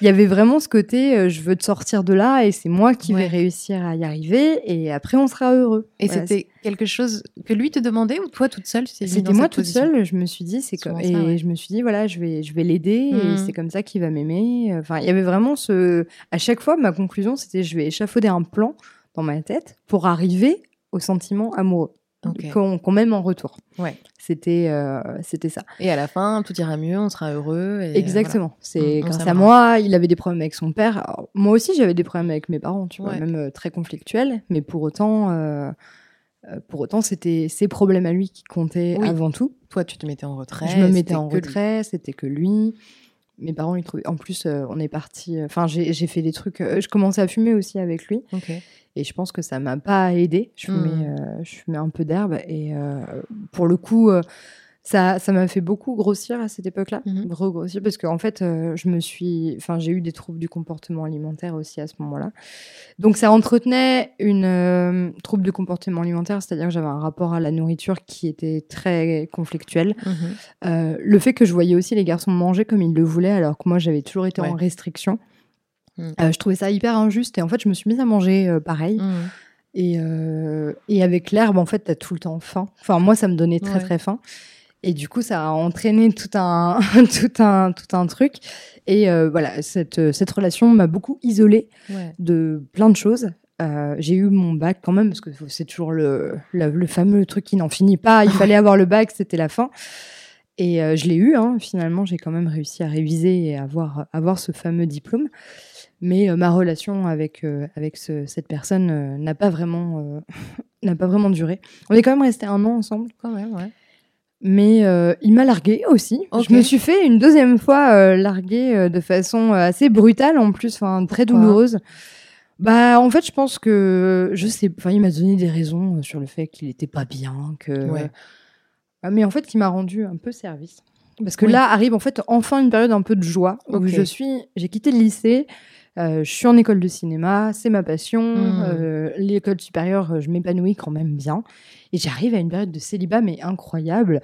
il y avait vraiment ce côté, euh, je veux te sortir de là et c'est moi qui Ouais. vais réussir à y arriver et après on sera heureux. Et Voilà, c'était quelque chose que lui te demandait ou toi toute seule c'était moi toute seule, je me suis dit c'est comme ça, et ouais. je me suis dit voilà, je vais je vais l'aider et c'est comme ça qu'il va m'aimer. Enfin, il y avait vraiment ce à chaque fois ma conclusion c'était je vais échafauder un plan dans ma tête pour arriver au sentiment amoureux Ok. qu'on qu'on m'aime en retour. Ouais. C'était euh, c'était ça. Et à la fin, tout ira mieux, on sera heureux. et Exactement. C'est Mm, grâce à moi, il avait des problèmes avec son père. Alors, moi aussi, j'avais des problèmes avec mes parents, tu vois, Ouais. même euh, très conflictuels. Mais pour autant, euh, pour autant, c'était ses problèmes à lui qui comptaient Oui. avant tout. Toi, tu te mettais en retrait. je me mettais en retrait, c'était que lui. Mes parents, ils trouvaient. En plus, euh, on est parti. Enfin, j'ai j'ai fait des trucs. euh, je commençais à fumer aussi avec lui. Ok. Et je pense que ça m'a pas aidé. Je fumais, Mm. euh, je fumais un peu d'herbe. Et euh, pour le coup, euh, ça ça m'a fait beaucoup grossir à cette époque-là. Mhm. Regrossir. Parce qu'en fait, euh, je me suis. Enfin, j'ai eu des troubles du comportement alimentaire aussi à ce moment-là. Donc, ça entretenait une euh, trouble du comportement alimentaire, c'est-à-dire que j'avais un rapport à la nourriture qui était très conflictuel. Mhm. Euh, le fait que je voyais aussi les garçons manger comme ils le voulaient, alors que moi, j'avais toujours été Ouais. en restriction. Mm. Euh, je trouvais ça hyper injuste et en fait, je me suis mise à manger pareil. Mm. Et, et avec l'herbe, en fait, t'as tout le temps faim. Enfin, moi, ça me donnait très, Ouais. très faim. Et du coup, ça a entraîné tout un, tout un, tout un truc. Et euh, voilà, cette, cette relation m'a beaucoup isolée Ouais. de plein de choses. Euh, j'ai eu mon bac quand même, parce que c'est toujours le, le, le fameux truc qui n'en finit pas. Il fallait avoir le bac, c'était la fin. Et euh, je l'ai eu, hein. finalement, j'ai quand même réussi à réviser et avoir, avoir ce fameux diplôme. Mais euh, ma relation avec, euh, avec ce- cette personne euh, n'a pas, vraiment, euh, n'a pas vraiment duré. On est quand même resté un an ensemble. Quand même, ouais. Mais euh, il m'a largué aussi. Je me suis fait une deuxième fois euh, larguer euh, de façon euh, assez brutale en plus, enfin très douloureuse. Bah en fait je pense que je sais, enfin il m'a donné des raisons sur le fait qu'il était pas bien, que. Ouais. Ah, mais en fait il m'a rendu un peu service. Parce que Oui. là arrive en fait enfin une période un peu de joie où je suis, j'ai quitté le lycée. Euh, je suis en école de cinéma, c'est ma passion. Hmm. euh, L'école supérieure, euh, je m'épanouis quand même bien. Et j'arrive à une période de célibat, mais incroyable,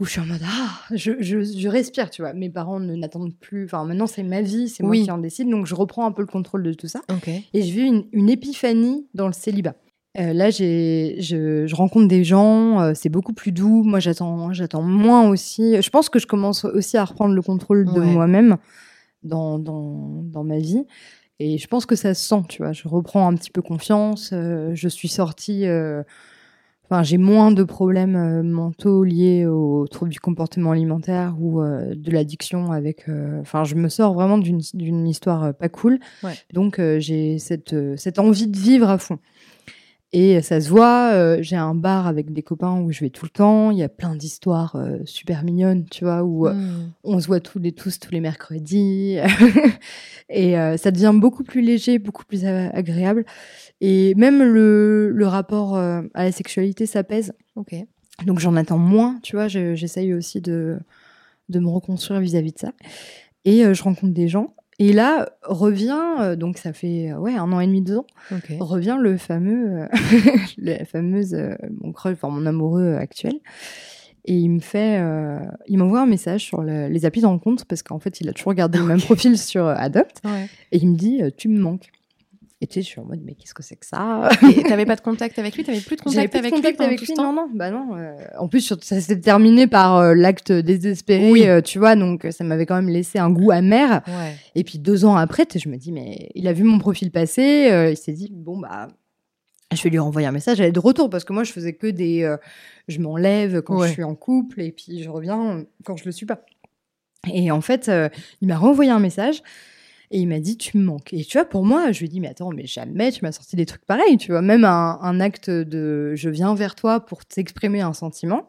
où je suis en mode Ah, je, je, je respire, tu vois. Mes parents ne n'attendent plus. Enfin, maintenant, c'est ma vie, c'est Oui. moi qui en décide. Donc, je reprends un peu le contrôle de tout ça. Et je vis une, une épiphanie dans le célibat. Euh, là, j'ai, je, je rencontre des gens, euh, c'est beaucoup plus doux. Moi, j'attends, j'attends moins aussi. Je pense que je commence aussi à reprendre le contrôle de Ouais. moi-même dans, dans, dans ma vie. Et je pense que ça se sent, tu vois. Je reprends un petit peu confiance. euh, je suis sortie. euh, Enfin, j'ai moins de problèmes euh, mentaux liés aux troubles du comportement alimentaire ou de l'addiction avec. Enfin, je me sors vraiment d'une d'une histoire pas cool. Ouais. Donc, j'ai cette, cette envie de vivre à fond. Et ça se voit, euh, j'ai un bar avec des copains où je vais tout le temps. Il y a plein d'histoires euh, super mignonnes, tu vois, où euh, Mm. on se voit tous les tous tous les mercredis. et ça devient beaucoup plus léger, beaucoup plus agréable. Et même le, le rapport à la sexualité s'apaise. Ok. Donc j'en attends moins, tu vois. je- J'essaye aussi de, de me reconstruire vis-à-vis de ça. Et je rencontre des gens. Et là revient, euh, donc ça fait euh, ouais un an et demi, deux ans, revient le fameux, euh, la fameuse, mon crush, enfin mon amoureux actuel. Et il me fait, il m'envoie un message sur le- les applis de rencontre parce qu'en fait il a toujours gardé le même profil sur Adopt. Ouais. Et il me dit, tu me manques. Et tu sais, je suis en mode, mais qu'est-ce que c'est que ça Et t'avais pas de contact avec lui T'avais plus de contact plus de avec contact lui avec tout non, non, bah non. euh, en plus, ça s'est terminé par euh, l'acte désespéré, Oui. euh, tu vois, donc ça m'avait quand même laissé un goût amer. Ouais. Et puis deux ans après, je me dis, mais il a vu mon profil passer, il s'est dit, bon, bah, je vais lui renvoyer un message, elle est de retour, parce que moi, je faisais que des. je m'enlève quand Ouais. je suis en couple, et puis je reviens quand je le suis pas. Et en fait, il m'a renvoyé un message. Et il m'a dit, tu me manques. Et tu vois, pour moi, je lui ai dit, mais attends, mais jamais tu m'as sorti des trucs pareils, tu vois. Même un, un acte de je viens vers toi pour t'exprimer un sentiment.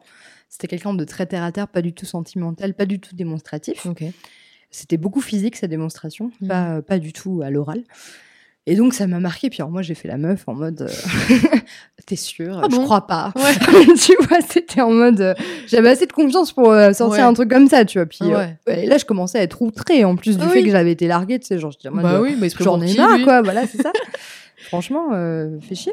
C'était quelqu'un de très terre à terre, pas du tout sentimental, pas du tout démonstratif. C'était beaucoup physique, sa démonstration, Mhm. pas, pas du tout à l'oral. Et donc, ça m'a marqué. Puis alors, moi, j'ai fait la meuf en mode euh, T'es sûre? Ah Je bon? crois pas. Ouais. tu vois, c'était en mode euh, J'avais assez de confiance pour euh, sortir Ouais. un truc comme ça, tu vois. Puis euh, Ouais. et là, je commençais à être outrée en plus du Ah fait oui. que j'avais été larguée, tu sais. Genre, je dis en mode, Bah oui, mais J'en ai marre, quoi. Voilà, c'est ça. Franchement, fait chier.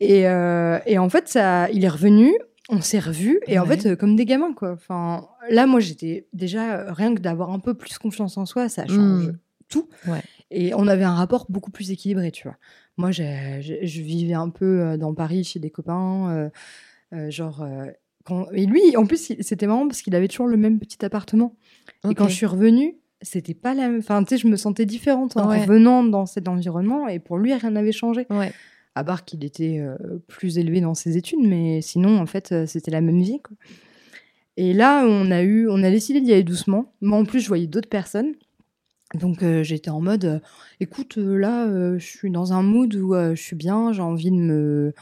Et, et en fait, ça, il est revenu, on s'est revus, et en fait, euh, comme des gamins, quoi. Enfin, là, moi, j'étais déjà, rien que d'avoir un peu plus confiance en soi, ça change Mm. tout. Ouais. Et on avait un rapport beaucoup plus équilibré, tu vois. Moi, je vivais un peu euh, dans Paris chez des copains, euh, euh, genre. quand... Et lui, en plus, c'était marrant parce qu'il avait toujours le même petit appartement. Et quand je suis revenue, c'était pas la même. Enfin, tu sais, je me sentais différente en Ouais. revenant dans cet environnement et pour lui, rien n'avait changé. Ouais. À part qu'il était euh, plus élevé dans ses études, mais sinon, en fait, euh, c'était la même vie. quoi. Et là, on a eu, on a décidé d'y aller doucement. Moi, en plus, je voyais d'autres personnes. Donc, euh, j'étais en mode, euh, écoute, euh, là, je suis dans un mood où je suis bien, j'ai envie de me,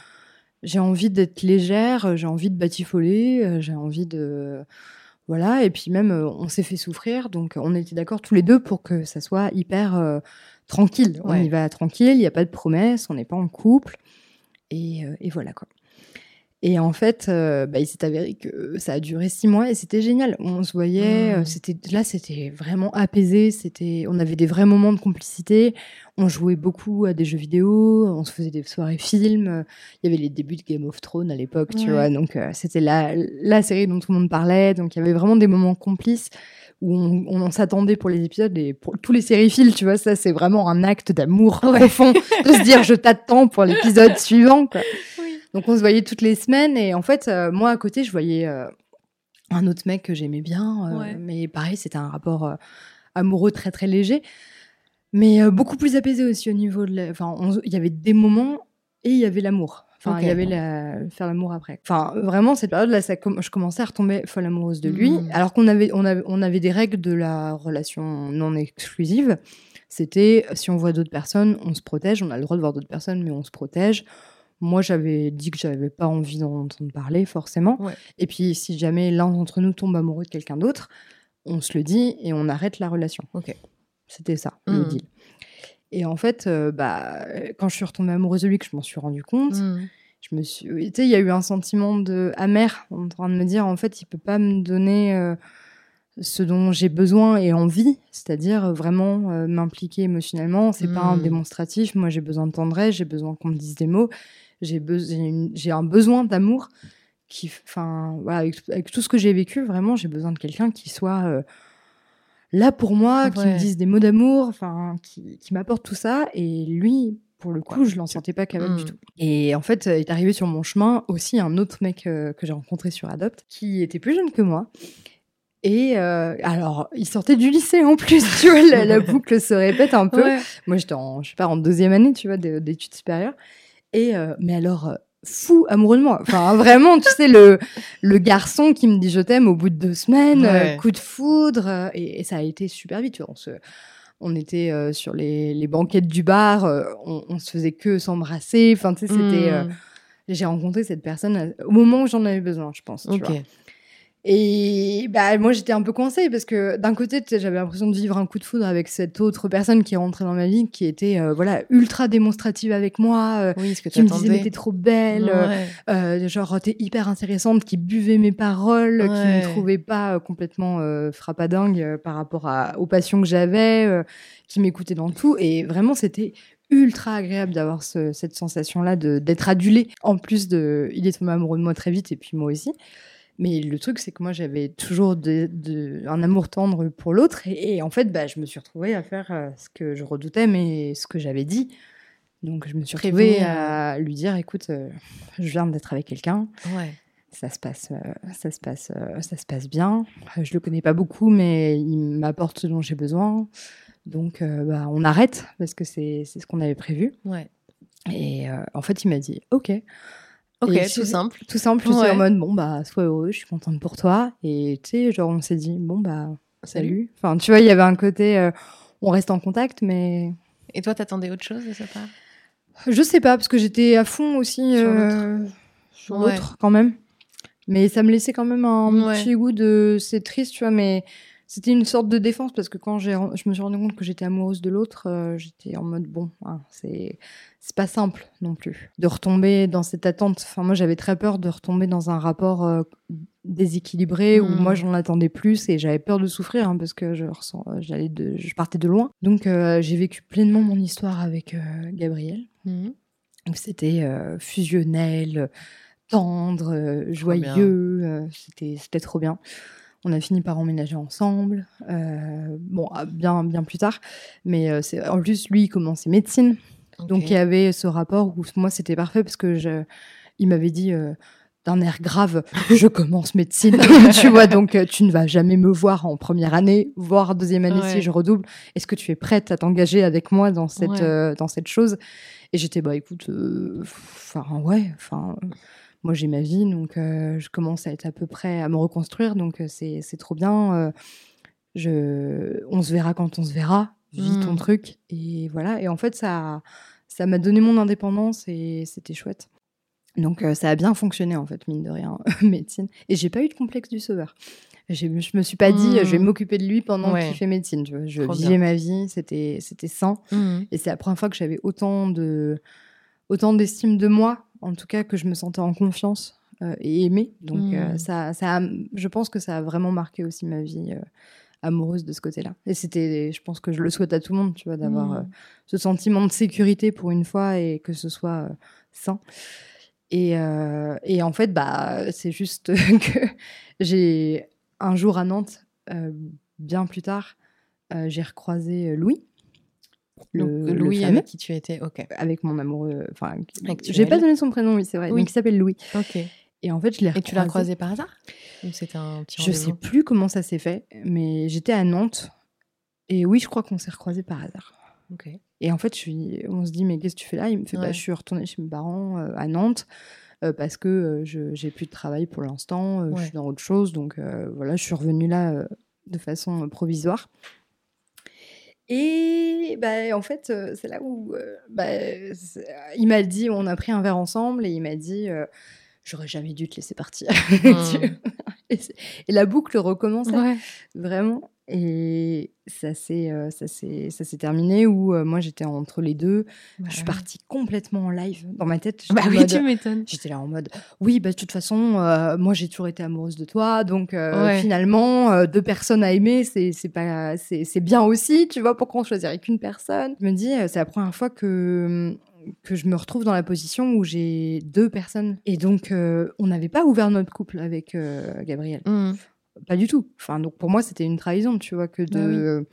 j'ai envie d'être légère, j'ai envie de batifoler, j'ai envie de, voilà. Et puis même, on s'est fait souffrir, donc on était d'accord tous les deux pour que ça soit hyper tranquille. On y va tranquille, il n'y a pas de promesses, on n'est pas en couple, et, et voilà quoi. Et en fait, euh, bah, il s'est avéré que ça a duré six mois et c'était génial. On se voyait, euh, c'était là, c'était vraiment apaisé. C'était, on avait des vrais moments de complicité. On jouait beaucoup à des jeux vidéo. On se faisait des soirées films. Il y avait les débuts de Game of Thrones à l'époque, tu Ouais. vois. Donc euh, c'était la la série dont tout le monde parlait. Donc il y avait vraiment des moments complices où on, on s'attendait pour les épisodes et pour tous les sériphiles, tu vois. Ça, c'est vraiment un acte d'amour profond de se dire je t'attends pour l'épisode suivant, quoi. Donc on se voyait toutes les semaines et en fait, euh, moi à côté, je voyais euh, un autre mec que j'aimais bien, euh, Ouais. mais pareil, c'était un rapport amoureux très très léger, mais beaucoup plus apaisé aussi au niveau de, la- enfin, on- il y avait des moments et il y avait l'amour. Enfin, il y avait la... faire l'amour après. Enfin, vraiment, cette période-là, ça comm- je commençais à retomber folle amoureuse de lui, Mhm. alors qu'on avait, on avait, on avait des règles de la relation non exclusive. C'était si on voit d'autres personnes, on se protège. On a le droit de voir d'autres personnes, mais on se protège. Moi, j'avais dit que j'avais pas envie d'en entendre parler, forcément. Ouais. Et puis, si jamais l'un d'entre nous tombe amoureux de quelqu'un d'autre, on se le dit et on arrête la relation. Ok. C'était ça, le Mhm. deal. Et en fait, euh, bah, quand je suis retombée amoureuse de lui, que je m'en suis rendu compte, Mm. je me suis, tu sais, il y a eu un sentiment de amer en train de me dire, en fait, il peut pas me donner euh, ce dont j'ai besoin et envie, c'est-à-dire euh, vraiment euh, m'impliquer émotionnellement. C'est pas un Mm. démonstratif. Moi, j'ai besoin de tendresse, j'ai besoin qu'on me dise des mots, j'ai j'ai un besoin d'amour qui, enfin, voilà, avec, avec tout ce que j'ai vécu, vraiment, j'ai besoin de quelqu'un qui soit euh, là pour moi, qui me Ouais. dise des mots d'amour, enfin, qui, qui m'apporte tout ça. Et lui, pour le coup, je l'en sentais pas capable du Mm. tout. Et en fait, euh, est arrivé sur mon chemin aussi un autre mec euh, que j'ai rencontré sur Adopt, qui était plus jeune que moi. Et euh, alors, il sortait du lycée en plus, tu vois, la, la boucle se répète un peu. Ouais. Moi, j'étais en, je sais pas, en deuxième année, tu vois, de- d'études supérieures. Et, euh, mais alors, euh, fou amoureux de moi. Enfin, vraiment, tu sais, le, le garçon qui me dit je t'aime au bout de deux semaines, euh, Ouais. coup de foudre. et, et ça a été super vite. tu vois, On, se, on était euh, sur les, les banquettes du bar, euh, on, on se faisait que s'embrasser. Enfin, tu sais, c'était. euh, Mm. j'ai rencontré cette personne au moment où j'en avais besoin, je pense. tu Ok. vois. Et bah, moi, j'étais un peu coincée parce que d'un côté, j'avais l'impression de vivre un coup de foudre avec cette autre personne qui est rentrée dans ma vie, qui était euh, voilà ultra démonstrative avec moi, euh, Oui, ce que qui me disait mais t'es trop belle, euh, Ouais. euh, genre t'es hyper intéressante, qui buvait mes paroles, qui Ouais. me trouvait pas complètement frappadingue par rapport à, aux passions que j'avais, qui m'écoutait dans tout. Et vraiment, c'était ultra agréable d'avoir ce- cette sensation-là de- d'être adulée. En plus de, il est tombé amoureux de moi très vite et puis moi aussi. Mais le truc, c'est que moi, j'avais toujours de, de- un amour tendre pour l'autre. Et, et en fait, bah, je me suis retrouvée à faire euh, ce que je redoutais, mais ce que j'avais dit. Donc, je me suis retrouvée Prévenir, à lui dire, écoute, euh, je viens d'être avec quelqu'un. Ouais. Ça se passe, euh, ça se passe, euh, ça se passe bien. Je le connais pas beaucoup, mais il m'apporte ce dont j'ai besoin. Donc, bah, on arrête parce que c'est ce qu'on avait prévu. Ouais. Et en fait, il m'a dit, ok. Ok, Et tout simple. Tout simple, je suis Ouais. en mode, bon, bah, sois heureux, je suis contente pour toi. Et tu sais, genre, on s'est dit, bon, bah, salut. Enfin, tu vois, il y avait un côté, euh, on reste en contact, mais Et toi, t'attendais autre chose de sa part? Je sais pas, parce que j'étais à fond aussi Sur euh, Ouais. l'autre, quand même. Mais ça me laissait quand même un Ouais. petit goût de. C'est triste, tu vois, mais c'était une sorte de défense parce que quand j'ai, je me suis rendu compte que j'étais amoureuse de l'autre, euh, j'étais en mode bon, hein, c'est c'est pas simple non plus de retomber dans cette attente. Enfin, moi, j'avais très peur de retomber dans un rapport euh, déséquilibré où Mm. moi j'en attendais plus et j'avais peur de souffrir hein, parce que je ressens, j'allais de, je partais de loin. Donc euh, j'ai vécu pleinement mon histoire avec euh, Gabriel. Donc, C'était euh, fusionnel, tendre, euh, joyeux. euh, C'était c'était trop bien. On a fini par emménager ensemble. euh, bon, ah, bien, bien plus tard. Mais euh, c'est en plus, lui, il commençait médecine. Donc, il y avait ce rapport où moi, c'était parfait parce que je, il m'avait dit euh, d'un air grave Je commence médecine. tu vois, donc tu ne vas jamais me voir en première année, voire deuxième année Ouais. si je redouble. Est-ce que tu es prête à t'engager avec moi dans cette, Ouais. euh, dans cette chose? Et j'étais, bah écoute, euh, enfin, ouais, enfin. Moi, j'ai ma vie, donc euh, je commence à être à peu près à me reconstruire, donc euh, c'est trop bien. euh, je, on se verra quand on se verra. Vis ton truc. Et voilà. Et en fait, ça ça m'a donné mon indépendance et c'était chouette. Donc euh, ça a bien fonctionné en fait, mine de rien, médecine. Et j'ai pas eu de complexe du sauveur. Je me suis pas dit, je vais m'occuper de lui pendant Ouais. qu'il fait médecine. Je Trop vivais bien. ma vie, c'était sain. Mhm. Et c'est la première fois que j'avais autant de autant d'estime de moi, en tout cas que je me sentais en confiance euh, et aimé. Donc euh, Mm. ça, ça a- je pense que ça a vraiment marqué aussi ma vie euh, amoureuse de ce côté-là. Et c'était, je pense que je le souhaite à tout le monde, tu vois, d'avoir Mm. euh, ce sentiment de sécurité pour une fois et que ce soit sain. Et, et en fait, bah, c'est juste que j'ai un jour à Nantes, bien plus tard, euh, j'ai recroisé euh, Donc, le Louis fameux, avec qui tu étais, ok. avec mon amoureux. Enfin, Actuel. j'ai pas donné son prénom, oui, c'est vrai. Oui. Il s'appelle Louis. Ok. Et en fait, je l'ai Et tu l'as recroisé- croisé par hasard c'était un petit Je sais plus comment ça s'est fait, mais j'étais à Nantes. Et oui, je crois qu'on s'est recroisés par hasard. Et en fait, je suis, on se dit, mais qu'est-ce que tu fais là? Il me fait, bah, je suis retournée chez mes parents euh, à Nantes euh, parce que euh, je j'ai plus de travail pour l'instant, euh, je suis dans autre chose. Donc euh, voilà, je suis revenue là euh, de façon euh, provisoire. Et bah, en fait, c'est là où bah, il m'a dit, on a pris un verre ensemble et il m'a dit, euh, j'aurais jamais dû te laisser partir. Hmm. et, la boucle recommençait Ouais. vraiment. Et ça s'est euh, ça s'est ça s'est terminé où euh, moi j'étais entre les deux. je suis partie complètement en live dans ma tête. Bah oui, mode- tu m'étonnes. J'étais là en mode oui, bah, de toute façon, euh, moi j'ai toujours été amoureuse de toi, donc euh, Ouais. finalement, deux personnes à aimer, c'est c'est pas c'est c'est bien aussi, tu vois, pourquoi on choisirait qu'une personne Je me dis, c'est la première fois que que je me retrouve dans la position où j'ai deux personnes. Et donc, euh, on n'avait pas ouvert notre couple avec euh, Gabriel. Hmm. Pas du tout. Enfin, donc pour moi, c'était une trahison, tu vois, que Bah de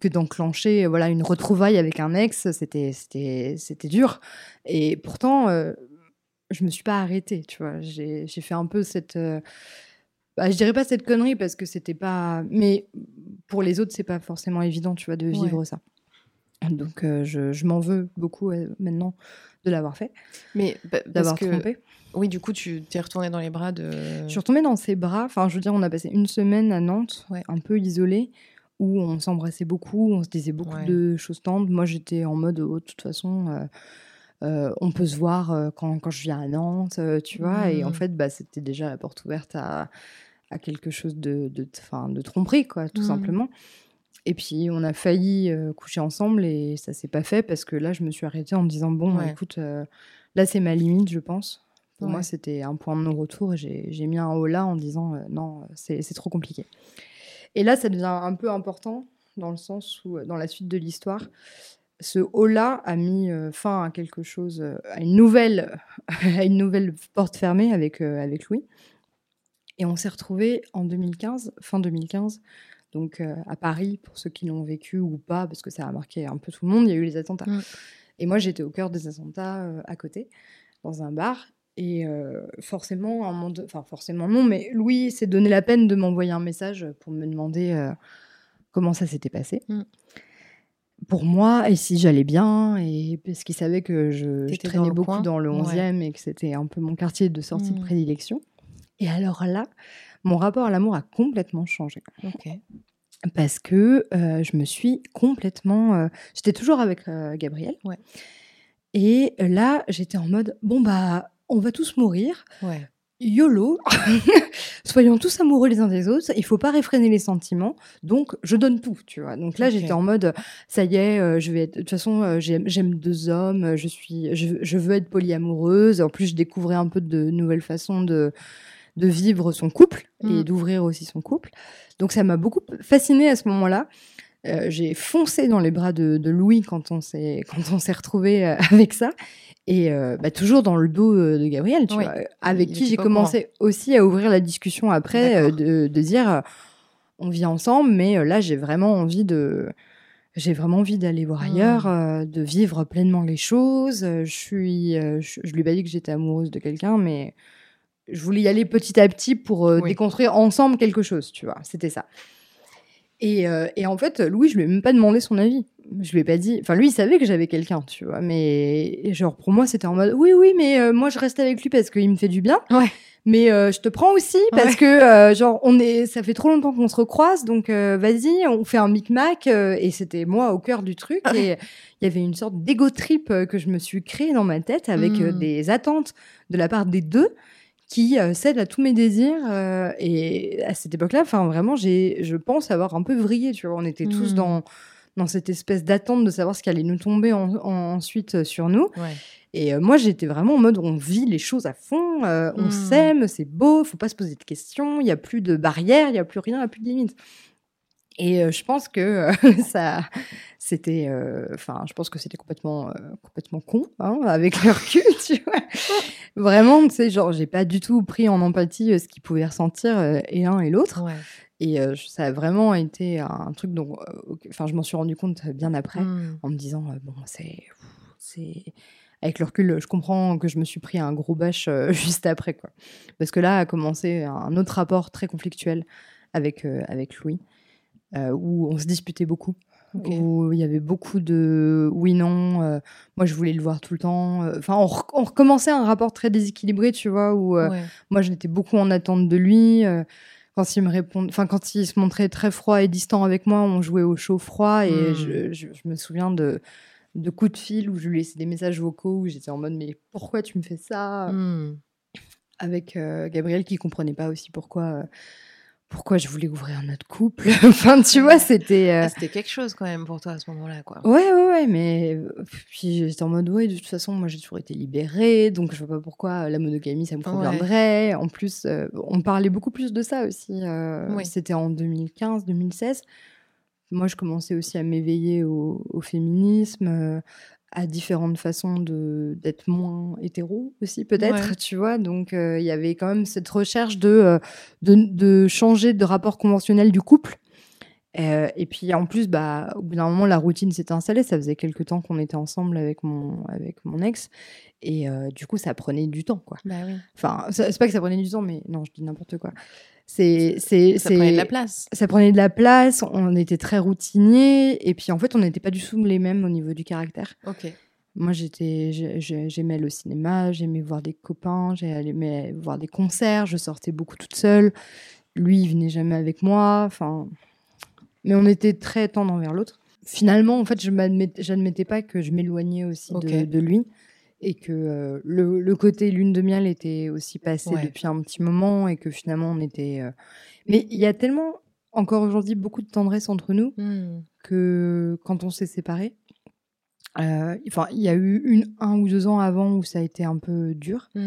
que d'enclencher voilà une retrouvaille avec un ex, c'était c'était c'était dur. Et pourtant, euh, je me suis pas arrêtée, tu vois. J'ai fait un peu cette euh, bah, je dirais pas cette connerie parce que c'était pas mais pour les autres, c'est pas forcément évident, tu vois, de vivre ça. Donc euh, je, je m'en veux beaucoup euh, maintenant de l'avoir fait, Mais bah, d'avoir que trompé. oui, du coup, tu t'es retournée dans les bras de. Je suis retombée dans ses bras. Enfin, je veux dire, on a passé une semaine à Nantes, Ouais. un peu isolée, où on s'embrassait beaucoup, on se disait beaucoup Ouais. de choses tendres. Moi, j'étais en mode, oh, de toute façon, euh, euh, on peut se voir euh, quand, quand je viens à Nantes, euh, tu vois. Et en Mhm. fait, bah, c'était déjà la porte ouverte à, à quelque chose de, de, de tromperie, quoi, tout Mhm. simplement. Et puis, on a failli euh, coucher ensemble et ça s'est pas fait parce que là, je me suis arrêtée en me disant, bon, Ouais. écoute, euh, là, c'est ma limite, je pense. Pour moi, c'était un point de non-retour et j'ai mis un haut là en disant, euh, non, c'est trop compliqué. Et là, ça devient un peu important dans le sens où, dans la suite de l'histoire, ce haut-là a mis fin à quelque chose, à une nouvelle, à une nouvelle porte fermée avec, avec Louis. Et on s'est retrouvés en 2015, fin 2015, donc euh, à Paris, pour ceux qui l'ont vécu ou pas, parce que ça a marqué un peu tout le monde, il y a eu les attentats. Et moi, j'étais au cœur des attentats euh, à côté, dans un bar. Et euh, forcément, un enfin forcément non, mais Louis s'est donné la peine de m'envoyer un message pour me demander comment ça s'était passé. Mm. Pour moi, et si j'allais bien, et parce qu'il savait que je, je T'étais dans traînais beaucoup coin dans le Ouais. 11e et que c'était un peu mon quartier de sortie de Mm. prédilection. Et alors là, mon rapport à l'amour a complètement changé parce que euh, je me suis complètement. euh, J'étais toujours avec euh, Gabriel. Ouais. Et là, j'étais en mode bon, bah, on va tous mourir. Ouais. YOLO, soyons tous amoureux les uns des autres, il faut pas réfréner les sentiments, donc je donne tout, tu vois. Donc là, j'étais en mode, ça y est, euh, je vais être, de toute façon, euh, j'aime deux hommes, je suis, je, je veux être polyamoureuse. En plus, je découvrais un peu de nouvelles façons de de vivre son couple et Mm. d'ouvrir aussi son couple. Donc ça m'a beaucoup fascinée à ce moment-là. Euh, j'ai foncé dans les bras de, de Louis quand on s'est quand on s'est retrouvé avec ça et euh, bah, toujours dans le dos euh, de Gabriel tu Oui. vois, avec Il qui j'ai commencé aussi à ouvrir la discussion après euh, de, de dire euh, on vit ensemble mais euh, là j'ai vraiment envie de j'ai vraiment envie d'aller voir Mm. ailleurs euh, de vivre pleinement les choses Euh, je suis euh, je, je lui ai pas dit que j'étais amoureuse de quelqu'un mais je voulais y aller petit à petit pour euh, Oui. déconstruire ensemble quelque chose, tu vois. C'était ça. Et, euh, et en fait, Louis, je lui ai même pas demandé son avis. Je lui ai pas dit. Enfin, lui, il savait que j'avais quelqu'un, tu vois. Mais genre, pour moi, c'était en mode oui, oui, mais euh, moi, je reste avec lui parce qu'il me fait du bien. Ouais. Mais je te prends aussi parce Ouais. que genre on est, ça fait trop longtemps qu'on se recroise, donc vas-y, on fait un micmac. et c'était moi au cœur du truc. Et il y avait une sorte d'ego trip que je me suis créé dans ma tête avec euh, Mm. des attentes de la part des deux qui euh, cèdent à tous mes désirs. euh, et à cette époque-là, enfin vraiment, j'ai, je pense avoir un peu vrillé. Tu vois, on était tous Mm. dans dans cette espèce d'attente de savoir ce qui allait nous tomber en- en- ensuite euh, sur nous. Ouais. Et euh, moi, j'étais vraiment en mode on vit les choses à fond, euh, on Mm. s'aime, c'est beau, faut pas se poser de questions, il y a plus de barrières, il y a plus rien, il y a plus de limites. Et euh, je pense que euh, ça, c'était, euh, enfin, je pense que c'était complètement, euh, complètement con, hein, avec le recul, tu vois. Vraiment, tu sais, genre, j'ai pas du tout pris en empathie ce qu'ils pouvaient ressentir euh, et l'un et l'autre. Ouais. Et ça a vraiment été un truc dont, enfin, je m'en suis rendu compte bien après, Mm. en me disant, bon, c'est, c'est, avec le recul, je comprends que je me suis pris un gros bâche juste après, quoi. Parce que là a commencé un autre rapport très conflictuel avec avec Louis, où on se disputait beaucoup. Où il y avait beaucoup de oui non euh, moi je voulais le voir tout le temps euh, enfin on, rec- on recommençait un rapport très déséquilibré tu vois où euh, Ouais. moi, j'étais beaucoup en attente de lui. euh, quand il me répond, enfin quand il se montrait très froid et distant avec moi, on jouait au chaud froid et Mm. je, je- je me souviens de de coups de fil où je lui laissais des messages vocaux où j'étais en mode mais pourquoi tu me fais ça? Mm. avec euh, Gabriel qui comprenait pas aussi pourquoi euh, pourquoi je voulais ouvrir notre couple. enfin tu vois c'était euh, C'était quelque chose quand même pour toi à ce moment-là, quoi. Ouais, ouais, ouais, mais euh, puis j'étais en mode, ouais, de toute façon, moi j'ai toujours été libérée, donc je vois pas pourquoi la monogamie ça me conviendrait. En plus, euh, on parlait beaucoup plus de ça aussi. euh, Oui. C'était en 2015, 2016. Moi, je commençais aussi à m'éveiller au, au féminisme, euh, à différentes façons de d'être moins hétéro aussi, peut-être, Ouais. tu vois? Donc, euh, il y avait quand même cette recherche de, euh, de, de changer de rapport conventionnel du couple. Euh, et puis en plus, bah, au bout d'un moment, la routine s'était installée. Ça faisait quelques temps qu'on était ensemble avec mon, avec mon ex. Et du coup, ça prenait du temps, quoi. Bah oui. Enfin, c'est pas que ça prenait du temps, mais non, je dis n'importe quoi. C'est, c'est, Ça prenait de la place. Ça prenait de la place, on était très routiniers. Et puis en fait, on n'était pas du tout les mêmes au niveau du caractère. Ok. Moi, j'étais, j'ai- j'ai- j'aimais le cinéma, j'aimais voir des copains, j'aimais voir des concerts, je sortais beaucoup toute seule. Lui, il venait jamais avec moi. Enfin, mais on était très tendres envers l'autre. Finalement, en fait, je j'admettais pas que je m'éloignais aussi de lui et que euh, le, le côté lune de miel était aussi passé Ouais. depuis un petit moment et que finalement on était. euh, Mais il y a tellement encore aujourd'hui beaucoup de tendresse entre nous Mm. que quand on s'est séparés, euh, il y a eu une, un ou deux ans avant où ça a été un peu dur, Mm.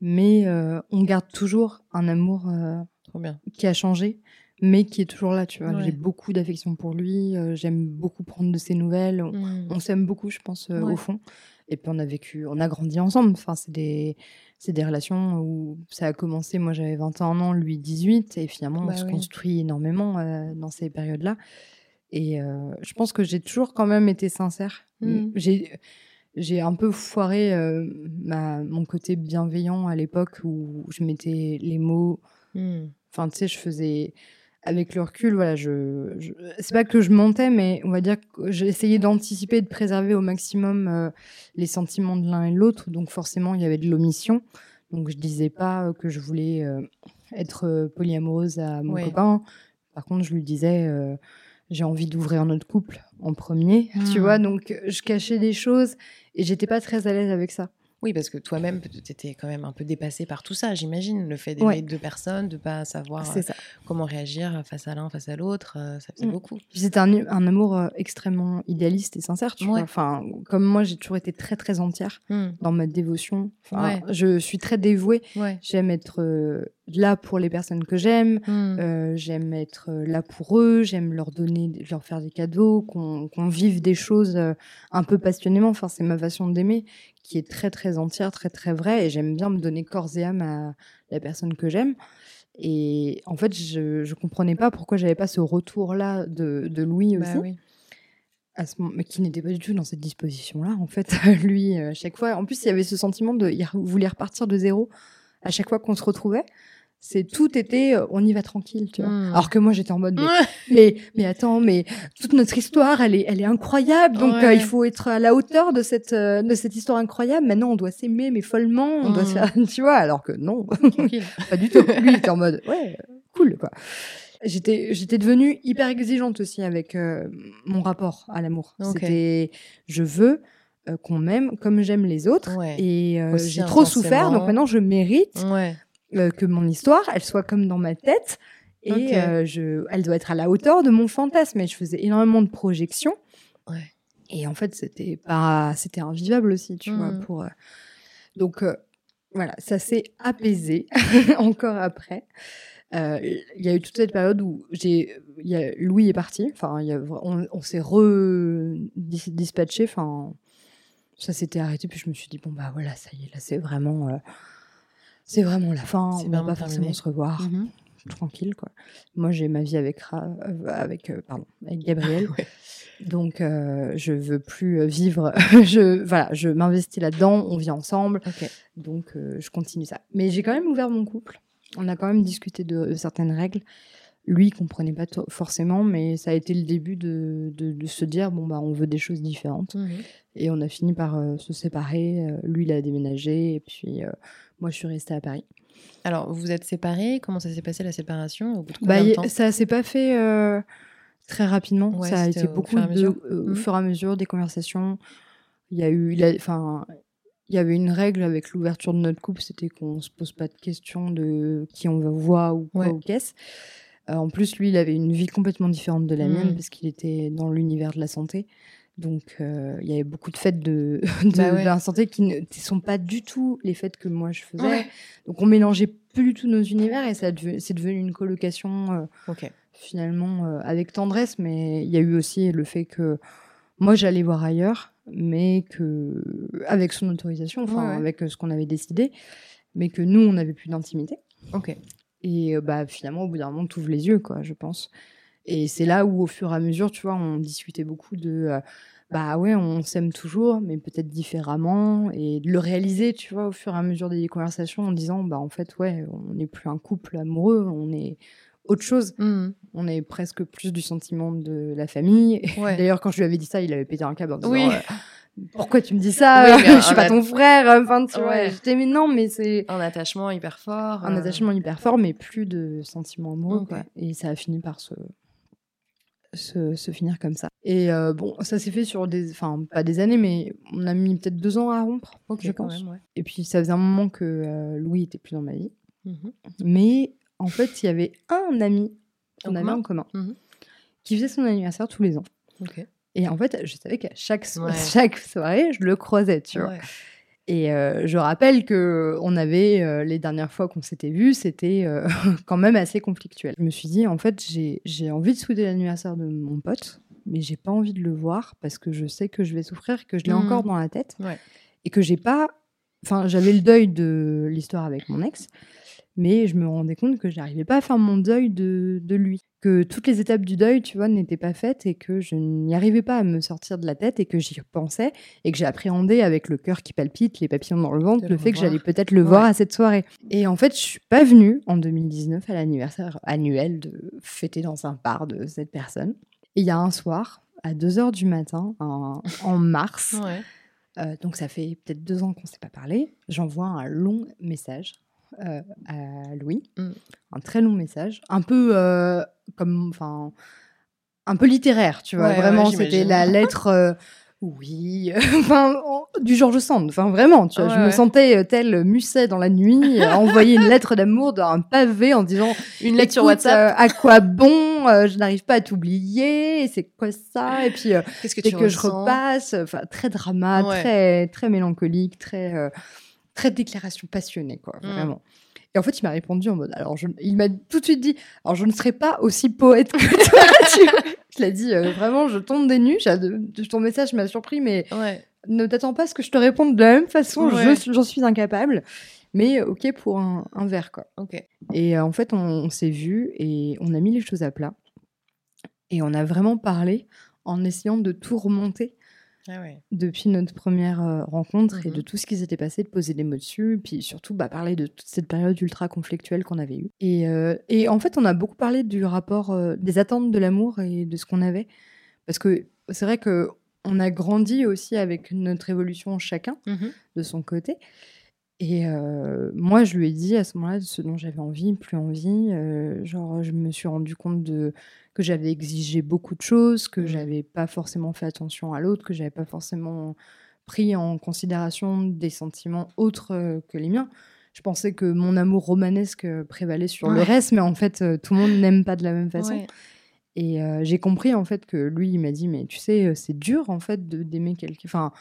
mais euh, on garde toujours un amour Trop bien. qui a changé, mais qui est toujours là, tu vois. Ouais. J'ai beaucoup d'affection pour lui, euh, j'aime beaucoup prendre de ses nouvelles. On, Mm. on s'aime beaucoup, je pense, euh, Ouais. au fond. Et puis on a vécu, on a grandi ensemble. Enfin, c'est des, c'est des relations où ça a commencé. Moi, j'avais 21 ans, lui 18, et finalement, Bah on se oui. construit énormément euh, dans ces périodes-là. Et euh, je pense que j'ai toujours quand même été sincère. Mm. J'ai, j'ai un peu foiré euh, ma, mon côté bienveillant à l'époque où je mettais les mots. Mm. Enfin, tu sais, je faisais. Avec le recul, voilà, je, je- c'est pas que je mentais, mais on va dire que j'ai essayé d'anticiper et de préserver au maximum euh, les sentiments de l'un et de l'autre. Donc, forcément, il y avait de l'omission. Donc, je disais pas euh, que je voulais euh, être euh, polyamoureuse à mon Ouais. copain. Par contre, je lui disais, euh, j'ai envie d'ouvrir notre couple en premier, tu Mm. vois. Donc, je cachais des choses et j'étais pas très à l'aise avec ça. Oui, parce que toi-même, tu étais quand même un peu dépassé par tout ça, j'imagine. Le fait d'aimer Ouais. deux personnes, de pas savoir euh, ça. comment réagir face à l'un, face à l'autre, euh, ça faisait Mm. beaucoup. C'était un, un amour euh, extrêmement idéaliste et sincère, tu Ouais. vois. Enfin, comme moi, j'ai toujours été très, très entière Mm. dans ma dévotion. Enfin, Ouais. Je suis très dévouée. Ouais. J'aime être là pour les personnes que j'aime. Mm. Euh, j'aime être euh, là pour eux. J'aime leur donner, leur faire des cadeaux, qu'on vive des choses euh, un peu passionnément. Enfin, c'est ma façon d'aimer qui est très, très entière, très, très vraie. Et j'aime bien me donner corps et âme à la personne que j'aime. Et en fait, je, je comprenais pas pourquoi j'avais pas ce retour-là de, de Louis Bah aussi oui. à ce moment, mais qui n'était pas du tout dans cette disposition-là, en fait, lui, à chaque fois. En plus, il y avait ce sentiment de il voulait repartir de zéro à chaque fois qu'on se retrouvait. C'est tout était, euh, on y va tranquille, tu vois. Mm. Alors que moi, j'étais en mode, mais, mais, mais attends, mais toute notre histoire, elle est, elle est incroyable. Donc, Ouais. euh, il faut être à la hauteur de cette, euh, de cette histoire incroyable. Maintenant, on doit s'aimer, mais follement. On doit se Mm. faire, tu vois. Alors que non, pas du tout. Lui, il était en mode, ouais, cool, quoi. J'étais, j'étais devenue hyper exigeante aussi avec mon rapport à l'amour. C'était, je veux euh, qu'on m'aime comme j'aime les autres. Ouais. Et euh, j'ai trop souffert, donc maintenant je mérite Ouais. euh, que mon histoire, elle soit comme dans ma tête. Et Ok. euh, je, elle doit être à la hauteur de mon fantasme. Et je faisais énormément de projections. Ouais. Et en fait, c'était pas, c'était invivable aussi, tu vois. Mhm. Pour, Donc, voilà, ça s'est apaisé encore après. Euh, Il y a eu toute cette période où j'ai, Louis est parti. Enfin, on, on s'est re dis- dispatché. Enfin, ça s'était arrêté. Puis je me suis dit bon bah voilà, ça y est, là c'est vraiment, euh, c'est vraiment la fin. On va pas forcément se revoir Mhm. tranquille quoi. Moi j'ai ma vie avec Ra- euh, avec euh, pardon avec Gabriel. Ouais. Donc je veux plus vivre. je voilà, je m'investis là-dedans. On vit ensemble. Donc je continue ça. Mais j'ai quand même ouvert mon couple. On a quand même discuté de, de certaines règles. Lui il comprenait pas forcément, mais ça a été le début de, de, de se dire bon bah on veut des choses différentes. Mhm. Et on a fini par euh, se séparer. Euh, lui il a déménagé et puis euh, moi je suis restée à Paris. Alors, vous vous êtes séparés Comment ça s'est passé la séparation Au bout de Bah, de temps? ça s'est pas fait euh, très rapidement. Ouais, ça a été au beaucoup de, euh, au Mhm. fur et à mesure des conversations. Il y a eu, enfin, il y avait une règle avec l'ouverture de notre couple, c'était qu'on se pose pas de questions de qui on va voir ou quoi Ouais. ou qu'est-ce. Euh, en plus, lui, il avait une vie complètement différente de la mienne Mhm. parce qu'il était dans l'univers de la santé. Donc, euh, il y avait beaucoup de fêtes de, de, Bah ouais. de la santé qui ne sont pas du tout les fêtes que moi je faisais. Ouais. Donc, on mélangeait plus du tout nos univers et ça deve- c'est devenu une colocation euh, Ok. finalement avec tendresse, mais il y a eu aussi le fait que moi j'allais voir ailleurs, mais que avec son autorisation, enfin Ouais, avec ce qu'on avait décidé, mais que nous on n'avait plus d'intimité. Ok. Et euh, bah finalement au bout d'un moment tu ouvres les yeux quoi, je pense. Et c'est là où au fur et à mesure, tu vois, on discutait beaucoup de euh, bah ouais, on s'aime toujours, mais peut-être différemment, et de le réaliser, tu vois, au fur et à mesure des conversations, en disant bah en fait ouais, on n'est plus un couple amoureux, on est autre chose Mhm. on est presque plus du sentiment de la famille. Ouais. D'ailleurs, quand je lui avais dit ça, il avait pété un câble en disant Oui. euh, Pourquoi tu me dis ça Oui, Je suis pas ton frère. Enfin, tu vois. Ouais. J'étais, mais non, mais c'est Un attachement hyper fort. un euh, attachement hyper fort, mais plus de sentiments amoureux. Quoi. Et ça a fini par se, se, se finir comme ça. Et euh, bon, ça s'est fait sur des. Enfin, pas des années, mais on a mis peut-être deux ans à rompre, je pense. même, ouais. Et puis, ça faisait un moment que euh, Louis était plus dans ma vie. Mhm. Mais en fait, il y avait un ami qu'on avait commun en commun Mhm. qui faisait son anniversaire tous les ans. Et en fait, je savais qu'à chaque, so- Ouais. chaque soirée, je le croisais, tu vois. Ouais. Et euh, je rappelle que on avait, euh, les dernières fois qu'on s'était vus, c'était euh, quand même assez conflictuel. Je me suis dit, en fait, j'ai envie de souhaiter l'anniversaire de mon pote, mais j'ai pas envie de le voir parce que je sais que je vais souffrir, que je l'ai Mhm. encore dans la tête. Ouais. Et que j'ai pas. Enfin, j'avais le deuil de l'histoire avec mon ex, mais je me rendais compte que j'arrivais pas à faire mon deuil de, de lui. Que toutes les étapes du deuil, tu vois, n'étaient pas faites et que je n'y arrivais pas à me sortir de la tête et que j'y pensais et que j'ai appréhendé avec le cœur qui palpite, les papillons dans le ventre, le le fait que j'allais peut-être le Ouais. voir à cette soirée. Et en fait, je suis pas venue en 2019 à l'anniversaire annuel de fêter dans un bar de cette personne. Et il y a un soir, à 2h du matin, en, en mars, Ouais. euh, donc ça fait peut-être deux ans qu'on ne s'est pas parlé. J'envoie un long message euh, à Louis, Mm. un très long message, un peu euh, comme, enfin, un peu littéraire, tu vois. Ouais, ouais, vraiment, c'était la lettre. euh, oui, enfin en- du George Sand. Enfin vraiment, tu vois, Ouais, je me sentais tel Musset dans la nuit, à envoyer une lettre d'amour dans un pavé en disant Une lettre sur WhatsApp. à quoi bon Je n'arrive pas à t'oublier. C'est quoi ça? Et puis Qu'est-ce que dès tu que je repasse, enfin très drama, très très mélancolique, très très déclaration passionnée quoi, Mm. vraiment. Et en fait, il m'a répondu en mode alors je, il m'a tout de suite dit alors je ne serai pas aussi poète que toi. tu. Je l'ai dit euh, vraiment, je tombe des nues. Ton message m'a surpris, mais Ouais. ne t'attends pas à ce que je te réponde de la même façon. Ouais. je- J'en suis incapable. Mais ok pour un, un verre quoi. Ok. Et euh, en fait, on, on s'est vus et on a mis les choses à plat. Et on a vraiment parlé en essayant de tout remonter Ah ouais. depuis notre première euh, rencontre et Mhm. de tout ce qui s'était passé, de poser des mots dessus, puis surtout bah, parler de toute cette période ultra conflictuelle qu'on avait eue. Et, euh, et en fait, on a beaucoup parlé du rapport, euh, des attentes de l'amour et de ce qu'on avait. Parce que c'est vrai que on a grandi aussi avec notre évolution chacun Mhm. de son côté. Et euh, moi, je lui ai dit à ce moment-là de ce dont j'avais envie, plus envie. euh, genre, je me suis rendu compte de que j'avais exigé beaucoup de choses, que Mhm. j'avais pas forcément fait attention à l'autre, que j'avais pas forcément pris en considération des sentiments autres euh, que les miens. Je pensais que mon amour romanesque euh, prévalait sur le reste, mais en fait, euh, tout le monde n'aime pas de la même façon. Ouais. Et euh, j'ai compris en fait que lui, il m'a dit, mais tu sais, c'est dur en fait d'aimer quelqu'un, enfin,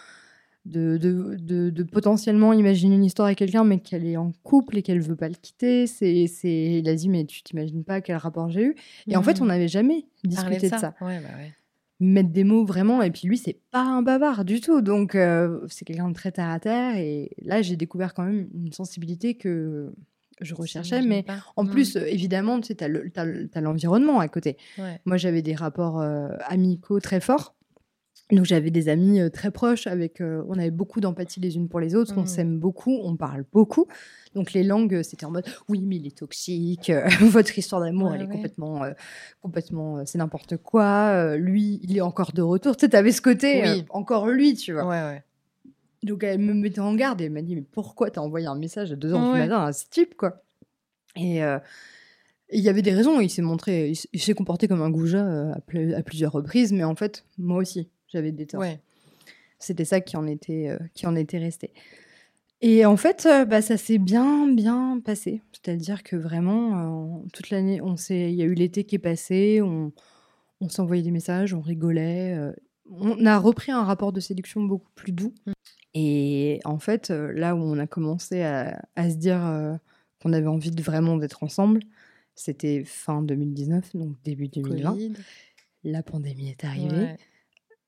de, de, de, de potentiellement imaginer une histoire avec quelqu'un, mais qu'elle est en couple et qu'elle veut pas le quitter. C'est, c'est, il a dit, mais tu t'imagines pas quel rapport j'ai eu. Et en fait, Mhm. on n'avait jamais discuté de ça. Ouais, bah ouais. Mettre des mots vraiment. Et puis lui, c'est pas un bavard du tout. Donc, euh, c'est quelqu'un de très terre à terre. Et là, j'ai découvert quand même une sensibilité que je recherchais. Mais pas. en plus, évidemment, tu sais, t'as le- t'as t'as l'environnement à côté. Ouais. Moi, j'avais des rapports euh, amicaux très forts. Donc, j'avais des amis euh, très proches avec. euh, on avait beaucoup d'empathie les unes pour les autres. On Mhm. s'aime beaucoup, on parle beaucoup. Donc, les langues, euh, c'était en mode oui, mais il est toxique. euh, votre histoire d'amour, elle est complètement. euh, complètement c'est n'importe quoi. lui, il est encore de retour. Tu sais, t'avais ce côté. Oui. encore lui, tu vois. Ouais, ouais. Donc elle me mettait en garde et elle m'a dit mais pourquoi t'as envoyé un message à 2 heures du matin à ce type quoi? Et il y avait des raisons, il s'est montré, il s'est comporté comme un goujat à plusieurs reprises, mais en fait moi aussi j'avais des torts. Ouais. C'était ça qui en était, euh, qui en était resté. Et en fait, euh, bah, ça s'est bien, bien passé. C'est-à-dire que vraiment, euh, toute l'année, on s'est, il y a eu l'été qui est passé, on, on s'envoyait des messages, on rigolait. on a repris un rapport de séduction beaucoup plus doux. Et en fait, là où on a commencé à, à se dire euh, qu'on avait envie de vraiment d'être ensemble, c'était fin 2019, donc début 2020. Covid. La pandémie est arrivée. Ouais.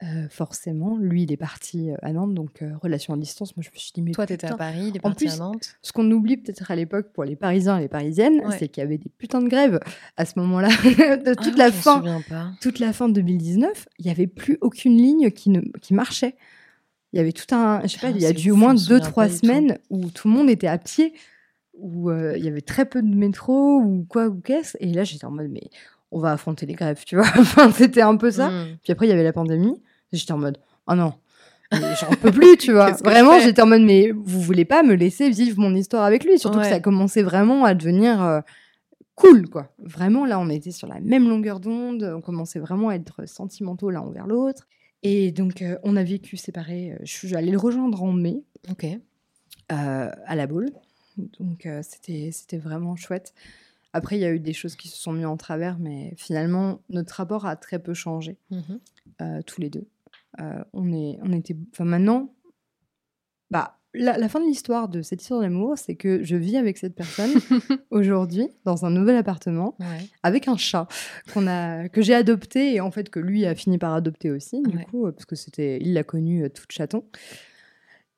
Euh, forcément, lui, il est parti à Nantes, donc euh, relation à distance. Moi, je me suis dit, mais Toi, t'étais à. Paris, il est En parti à plus, Nantes. Ce qu'on oublie peut-être à l'époque pour les Parisiens et les Parisiennes, Ouais. c'est qu'il y avait des putains de grèves à ce moment-là. de toute Ah, la je me fin, toute la fin de 2019, il y avait plus aucune ligne qui ne qui marchait. Il y avait tout un, je sais pas, Ah, il y a dû au moins deux trois tout. semaines où tout le monde était à pied, où euh, il y avait très peu de métro ou quoi ou qu'est-ce. Et là, j'étais en mode mais on va affronter les grèves, tu vois. enfin, c'était un peu ça. Mm. Puis après, il y avait la pandémie. J'étais en mode, oh non, j'en peux plus, tu vois. Vraiment, j'étais en mode, mais vous voulez pas me laisser vivre mon histoire avec lui? Surtout que ça commençait vraiment à devenir euh, cool, quoi. Vraiment, là, on était sur la même longueur d'onde. On commençait vraiment à être sentimentaux l'un envers l'autre. Et donc, euh, on a vécu séparés. Euh, Je suis allée le rejoindre en mai Ok. euh, à la boule. Donc c'était c'était vraiment chouette. Après, il y a eu des choses qui se sont mises en travers, mais finalement, notre rapport a très peu changé, euh, tous les deux. Euh, on, est, on était. Enfin, maintenant, bah, la, la fin de l'histoire de cette histoire d'amour, c'est que je vis avec cette personne aujourd'hui dans un nouvel appartement Ouais. avec un chat qu'on a que j'ai adopté et en fait que lui a fini par adopter aussi du Ouais. coup parce que c'était il l'a connu euh, toute chaton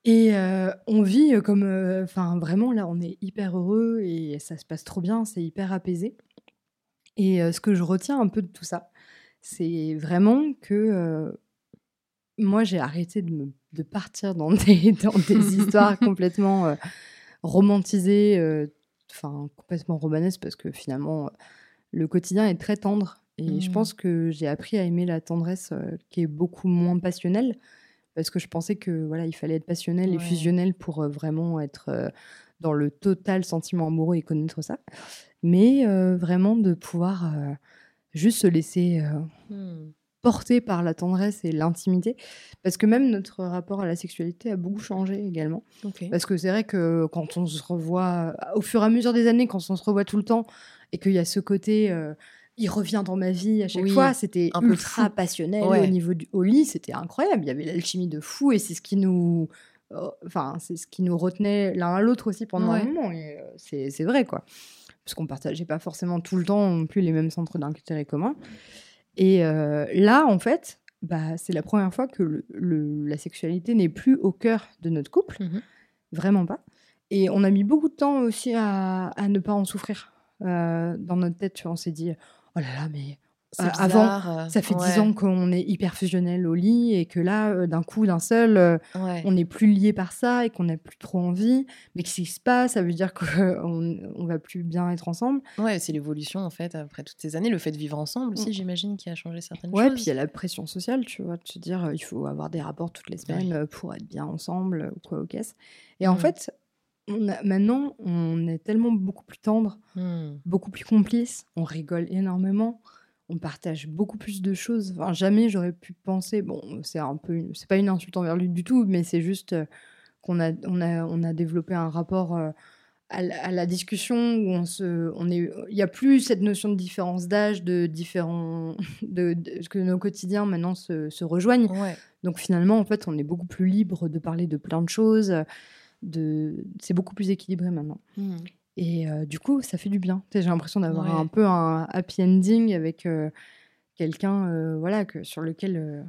et euh, on vit euh, comme enfin vraiment là on est hyper heureux et ça se passe trop bien c'est hyper apaisé et ce que je retiens un peu de tout ça c'est vraiment que moi j'ai arrêté de me de partir dans des dans des histoires complètement euh, romantisées euh, enfin complètement romanesques parce que finalement euh, le quotidien est très tendre et je Mhm. pense que j'ai appris à aimer la tendresse qui est beaucoup moins passionnelle parce que je pensais que voilà il fallait être passionnel et Ouais. fusionnel pour vraiment être dans le total sentiment amoureux et connaître ça mais vraiment de pouvoir juste se laisser euh, Mm. Porté par la tendresse et l'intimité. Parce que même notre rapport à la sexualité a beaucoup changé également. Parce que c'est vrai que quand on se revoit, au fur et à mesure des années, quand on se revoit tout le temps, et qu'il y a ce côté, euh, il revient dans ma vie à chaque Oui, fois, c'était peu ultra passionnel Ouais. au niveau du au lit, c'était incroyable. Il y avait l'alchimie de fou, et c'est ce qui nous. euh, Enfin, c'est ce qui nous retenait l'un à l'autre aussi pendant Ouais. un moment. et, euh, c'est c'est vrai, quoi. Parce qu'on partageait pas forcément tout le temps non plus les mêmes centres d'intérêt communs. Et euh, là, en fait, bah, c'est la première fois que le- le- la sexualité n'est plus au cœur de notre couple. Mhm. Vraiment pas. Et on a mis beaucoup de temps aussi à, à ne pas en souffrir. Euh, dans notre tête, tu vois, on s'est dit, oh là là, mais avant, euh, ça fait dix ouais. ans qu'on est hyper fusionnel au lit et que là, euh, d'un coup, d'un seul, euh, Ouais. on n'est plus lié par ça et qu'on n'a plus trop envie. Mais qu'est-ce qui se passe? Ça veut dire qu'on on va plus bien être ensemble. Ouais, c'est l'évolution en fait après toutes ces années, le fait de vivre ensemble aussi, j'imagine, qui a changé certaines Ouais, choses. puis il y a la pression sociale, tu vois, de se dire euh, il faut avoir des rapports toutes les semaines euh, pour être bien ensemble euh, ou quoi au caisse. Et en Mm. fait, on a, maintenant, on est tellement beaucoup plus tendre, Hmm. beaucoup plus complice, on rigole énormément, on partage beaucoup plus de choses. Enfin, jamais j'aurais pu penser, bon, c'est un peu, une- c'est pas une insulte envers lui du tout, mais c'est juste euh, qu'on a, on a, on a développé un rapport euh, à, la- à la discussion où on se, on est, il y a plus cette notion de différence d'âge, de différents, de, de- que nos quotidiens maintenant se, se rejoignent. Ouais. Donc finalement, en fait, on est beaucoup plus libre de parler de plein de choses. De, c'est beaucoup plus équilibré maintenant. Hmm. Et euh, du coup, ça fait du bien. J'ai l'impression d'avoir Ouais. un peu un happy ending avec euh, quelqu'un, euh, voilà, que sur lequel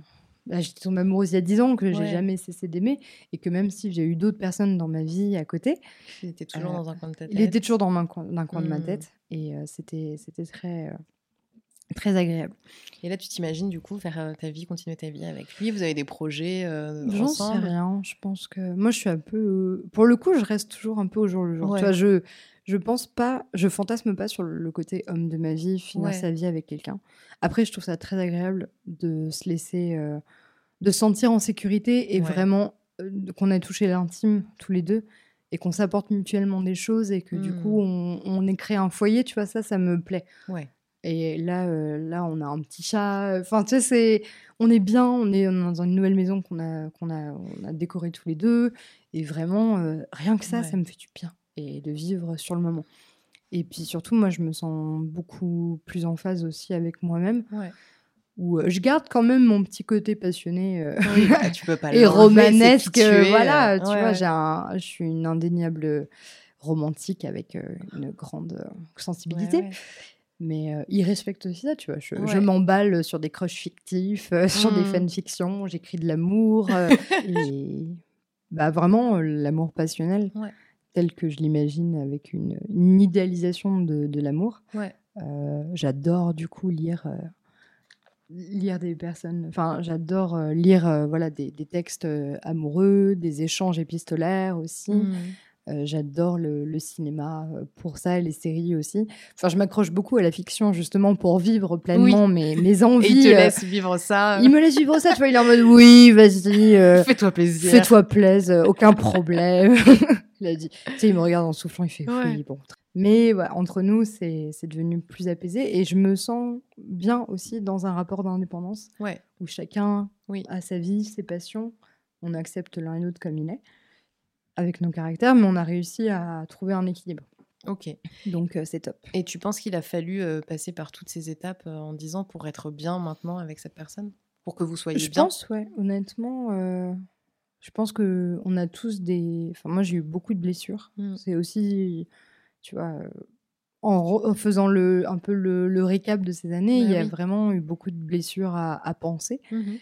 bah, j'étais tombée amoureuse il y a 10 ans, que j'ai jamais cessé d'aimer, et que même si j'ai eu d'autres personnes dans ma vie à côté, Il était toujours dans un coin de ta tête. il était toujours dans un coin, coin de ma Mm. tête, et c'était c'était très très agréable. Et là, tu t'imagines du coup faire euh, ta vie, continuer ta vie avec lui? Vous avez des projets euh, J'en sais rien. Je pense que moi, je suis un peu. euh, Pour le coup, je reste toujours un peu au jour le jour. Ouais. Tu vois, je je pense pas, je fantasme pas sur le côté homme de ma vie, finir Ouais. sa vie avec quelqu'un. Après, je trouve ça très agréable de se laisser, euh, de se sentir en sécurité et Ouais. vraiment euh, qu'on ait touché l'intime tous les deux et qu'on s'apporte mutuellement des choses et que du coup on, on ait créé un foyer. Tu vois ça, ça me plaît. Ouais. Et là, euh, là, on a un petit chat. Enfin, tu sais, c'est, on est bien. On est dans une nouvelle maison qu'on a, qu'on a, on a décorée tous les deux. Et vraiment, euh, rien que ça, Ouais. ça me fait du bien. Et de vivre sur le moment. Et puis surtout, moi, je me sens beaucoup plus en phase aussi avec moi-même. Ouais. Où euh, je garde quand même mon petit côté passionné euh, Oui, bah, tu peux pas et romanesque. qui tu euh, es, voilà, euh, tu ouais, vois, j'ai un, je suis une indéniable romantique avec euh, une grande euh, sensibilité. Mais euh, il respecte aussi ça, tu vois. Je, m'emballe sur des crushs fictifs, euh, sur des Mm. fanfictions, j'écris de l'amour. euh, et bah, vraiment, l'amour passionnel, Ouais. tel que je l'imagine avec une, une idéalisation de, de l'amour. Ouais. J'adore du coup lire, lire des personnes. Enfin, j'adore lire voilà, des, des textes amoureux, des échanges épistolaires aussi. Mm. Euh, J'adore le, le cinéma euh, pour ça, les séries aussi. Enfin, je m'accroche beaucoup à la fiction justement pour vivre pleinement mes, mes Et envies. il te euh, laisse vivre ça. il me laisse vivre ça, tu vois. Il est en mode oui, vas-y, euh, Fais-toi plaisir. fais-toi plaisir, aucun problème. il a dit. Tu sais, il me regarde en soufflant, il fait Ouais. oui, bon. Mais ouais, entre nous, c'est c'est devenu plus apaisé et je me sens bien aussi dans un rapport d'indépendance Ouais. où chacun Oui. a sa vie, ses passions. On accepte l'un et l'autre comme il est, avec nos caractères, mais on a réussi à trouver un équilibre. Ok. Donc euh, c'est top. Et tu penses qu'il a fallu euh, passer par toutes ces étapes euh, en disant pour être bien maintenant avec cette personne? Pour que vous soyez Je bien? pense, ouais, honnêtement, je pense que on a tous des. Enfin, moi, j'ai eu beaucoup de blessures. Mm. C'est aussi, tu vois, en, faisant le, un peu le, le récap de ces années, Bah il y a vraiment eu beaucoup de blessures à, à penser. Mhm.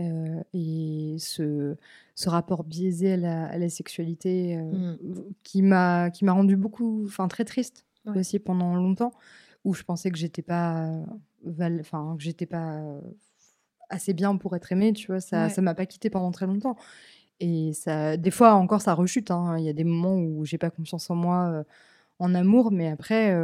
Euh, et ce, ce rapport biaisé à la, à la sexualité euh, Mm. qui m'a qui m'a rendu beaucoup enfin très triste Ouais. aussi pendant longtemps où je pensais que j'étais pas euh, enfin que j'étais pas assez bien pour être aimée tu vois ça Ouais. ça m'a pas quitté pendant très longtemps et ça des fois encore ça rechute hein. il y a des moments où j'ai pas confiance en moi euh, en amour mais après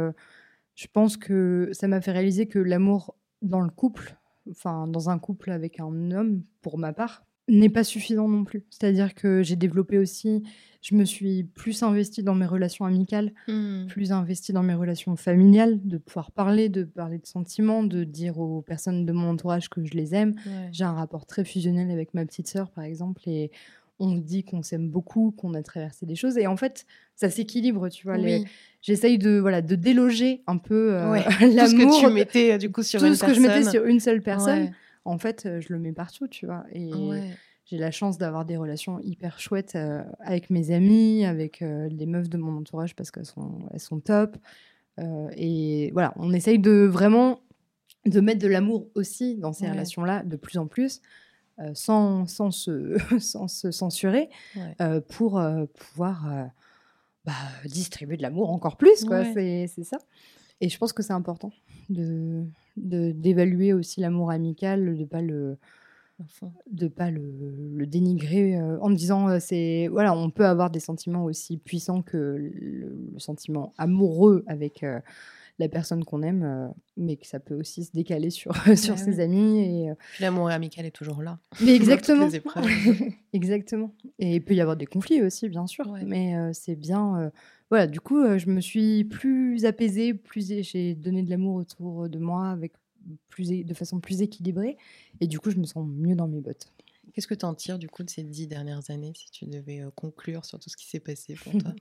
je pense que ça m'a fait réaliser que l'amour dans le couple enfin dans un couple avec un homme pour ma part n'est pas suffisant non plus c'est-à-dire que j'ai développé aussi je me suis plus investie dans mes relations amicales Mm. plus investie dans mes relations familiales de pouvoir parler de parler de sentiments de dire aux personnes de mon entourage que je les aime Ouais. j'ai un rapport très fusionnel avec ma petite sœur, par exemple, et on dit qu'on s'aime beaucoup, qu'on a traversé des choses, et en fait, ça s'équilibre, tu vois. les-. J'essaye de voilà de déloger un peu euh, Ouais. Tout ce l'amour, que tu mettais euh, du coup sur tout une ce que je mettais personne. sur une seule personne. Ouais. En fait, euh, je le mets partout, tu vois. Et Ouais. j'ai la chance d'avoir des relations hyper chouettes euh, avec mes amis, avec euh, les meufs de mon entourage parce qu'elles sont, elles sont top. Et voilà, on essaye de vraiment de mettre de l'amour aussi dans ces relations-là de plus en plus, euh, sans, sans, se, sans se censurer, Ouais. euh, pour euh, pouvoir bah, distribuer de l'amour encore plus. quoi. Ouais. C'est ça. Et je pense que c'est important de d'évaluer aussi l'amour amical, de pas le de pas le, le dénigrer en disant c'est voilà on peut avoir des sentiments aussi puissants que le, le sentiment amoureux avec la personne qu'on aime euh, mais que ça peut aussi se décaler sur sur Bah ses oui. amis et euh, Puis l'amour amical est toujours là. mais exactement exactement et il peut y avoir des conflits aussi bien sûr Ouais. mais euh, c'est bien euh, voilà du coup euh, je me suis plus apaisée plus j'ai donné de l'amour autour de moi avec plus de façon plus équilibrée et du coup je me sens mieux dans mes bottes Qu'est-ce que tu en tires du coup de ces dix dernières années si tu devais conclure sur tout ce qui s'est passé pour toi?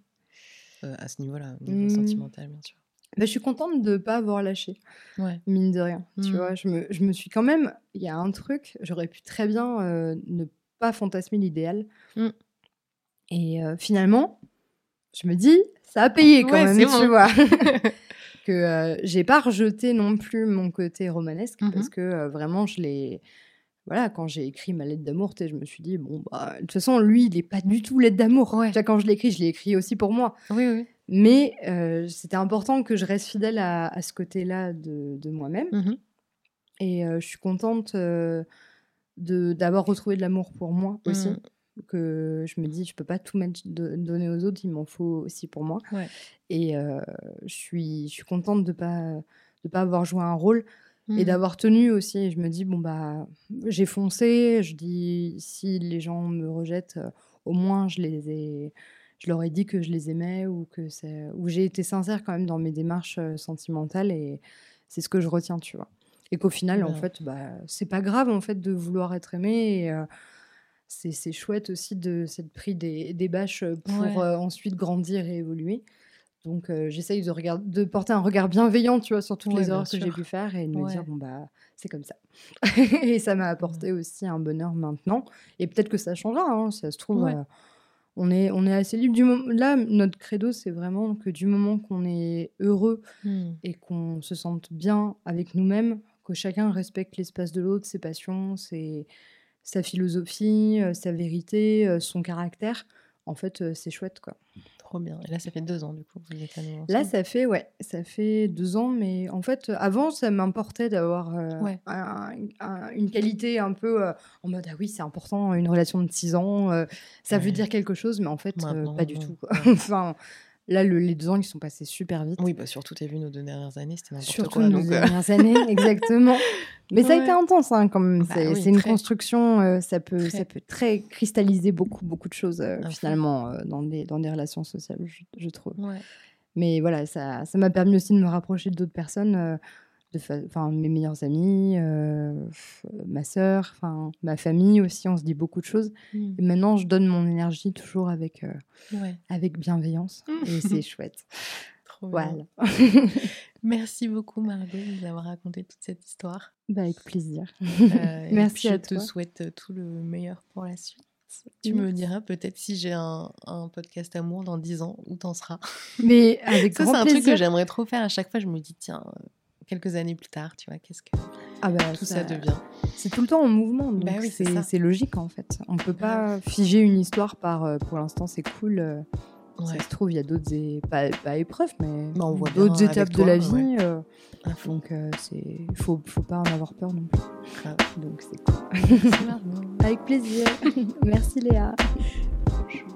À ce niveau-là, au niveau Mmh. sentimental, bien sûr. Bah, je suis contente de ne pas avoir lâché, Ouais. mine de rien. Tu Mm. vois, je me, je me suis quand même. Il y a un truc, j'aurais pu très bien euh, ne pas fantasmer l'idéal. Mm. Et euh, finalement, je me dis, ça a payé quand Ouais, même, tu bon. vois. que euh, j'ai pas rejeté non plus mon côté romanesque Mhm. parce que vraiment, je l'ai. Voilà, quand j'ai écrit ma lettre d'amour, je me suis dit, bon, bah, de toute façon, lui, il est pas du tout lettre d'amour. Ouais. Quand je l'ai écrit, je l'ai écrit aussi pour moi. Oui, oui. Mais euh, c'était important que je reste fidèle à, à ce côté-là de, de moi-même. Mhm. Et euh, je suis contente euh, de d'avoir retrouvé de l'amour pour moi aussi. Mm. Que je me dis, je peux pas tout mettre, de- donner aux autres, il m'en faut aussi pour moi. Ouais. Et je, suis, je suis contente de pas de pas avoir joué un rôle et Mhm. d'avoir tenu aussi. Et je me dis, bon, bah, j'ai foncé. Je dis, si les gens me rejettent, au moins, je les ai. Je leur ai dit que je les aimais ou que c'est. Ou j'ai été sincère quand même dans mes démarches sentimentales et c'est ce que je retiens, tu vois. Et qu'au final, en Bien. fait, bah, c'est pas grave, en fait, de vouloir être aimé. Et, euh, c'est c'est chouette aussi de s'être pris des, des bâches pour Ouais. euh, ensuite grandir et évoluer. Donc, euh, j'essaye de, regard- de porter un regard bienveillant, tu vois, sur toutes Ouais, les erreurs que j'ai pu faire et de me dire, Ouais. bon, bah, c'est comme ça. et ça m'a apporté aussi un bonheur maintenant. Et peut-être que ça changera, hein, ça se trouve. Ouais. euh, on est, on est assez libre du moment. Là, notre credo, c'est vraiment que du moment qu'on est heureux Mm. et qu'on se sente bien avec nous-mêmes, que chacun respecte l'espace de l'autre, ses passions, ses, sa philosophie, euh, sa vérité, euh, son caractère, en fait, euh, c'est chouette, quoi. Trop bien. Et là, ça fait deux ans, du coup, que vous êtes à nouveau Là, ça fait, ouais, ça fait deux ans, mais en fait, avant, ça m'importait d'avoir euh, Ouais. un- un- une qualité un peu euh, en mode, ah oui, c'est important, une relation de six ans, euh, ça veut dire quelque chose, mais en fait, pas du tout, quoi. Enfin, là, le- les deux ans, ils sont passés super vite. Oui, bah, surtout, t'as vu nos deux dernières années, c'était n'importe Surtout quoi. nos donc, euh, dernières années, exactement. Mais ça a été intense hein, quand même. Bah c'est oui, une très. construction, euh, ça, peut, Très. ça peut très cristalliser beaucoup, beaucoup de choses euh, finalement euh, dans, des, dans des relations sociales, je, je trouve. ouais. Mais voilà, ça ça m'a permis aussi de me rapprocher d'autres personnes, enfin mes meilleurs amis, euh, ma sœur, enfin ma famille aussi. On se dit beaucoup de choses. Mm. Et maintenant, je donne mon énergie toujours avec, euh, Ouais. avec bienveillance. et c'est chouette. Trop bien. Voilà. Merci beaucoup, Margot, de nous avoir raconté toute cette histoire. Bah, avec plaisir. Euh, Merci puis, à je te souhaite tout le meilleur pour la suite. Tu me diras peut-être si j'ai un, un podcast amour dans 10 ans, où t'en seras. Mais avec Ça, c'est un plaisir. truc que j'aimerais trop faire. À chaque fois, je me dis, tiens, quelques années plus tard, tu vois, qu'est-ce que Ah bah, tout ça, devient C'est tout le temps en mouvement, donc Bah oui, c'est logique en fait. On peut pas figer une histoire par euh, pour l'instant c'est cool. euh, Ouais. Ça se trouve, il y a d'autres pas, pas épreuves, mais Bah, d'autres étapes de la ouais. vie. euh, donc euh, il faut faut pas en avoir peur non plus. Grave. Donc c'est cool. Avec plaisir. Merci Léa.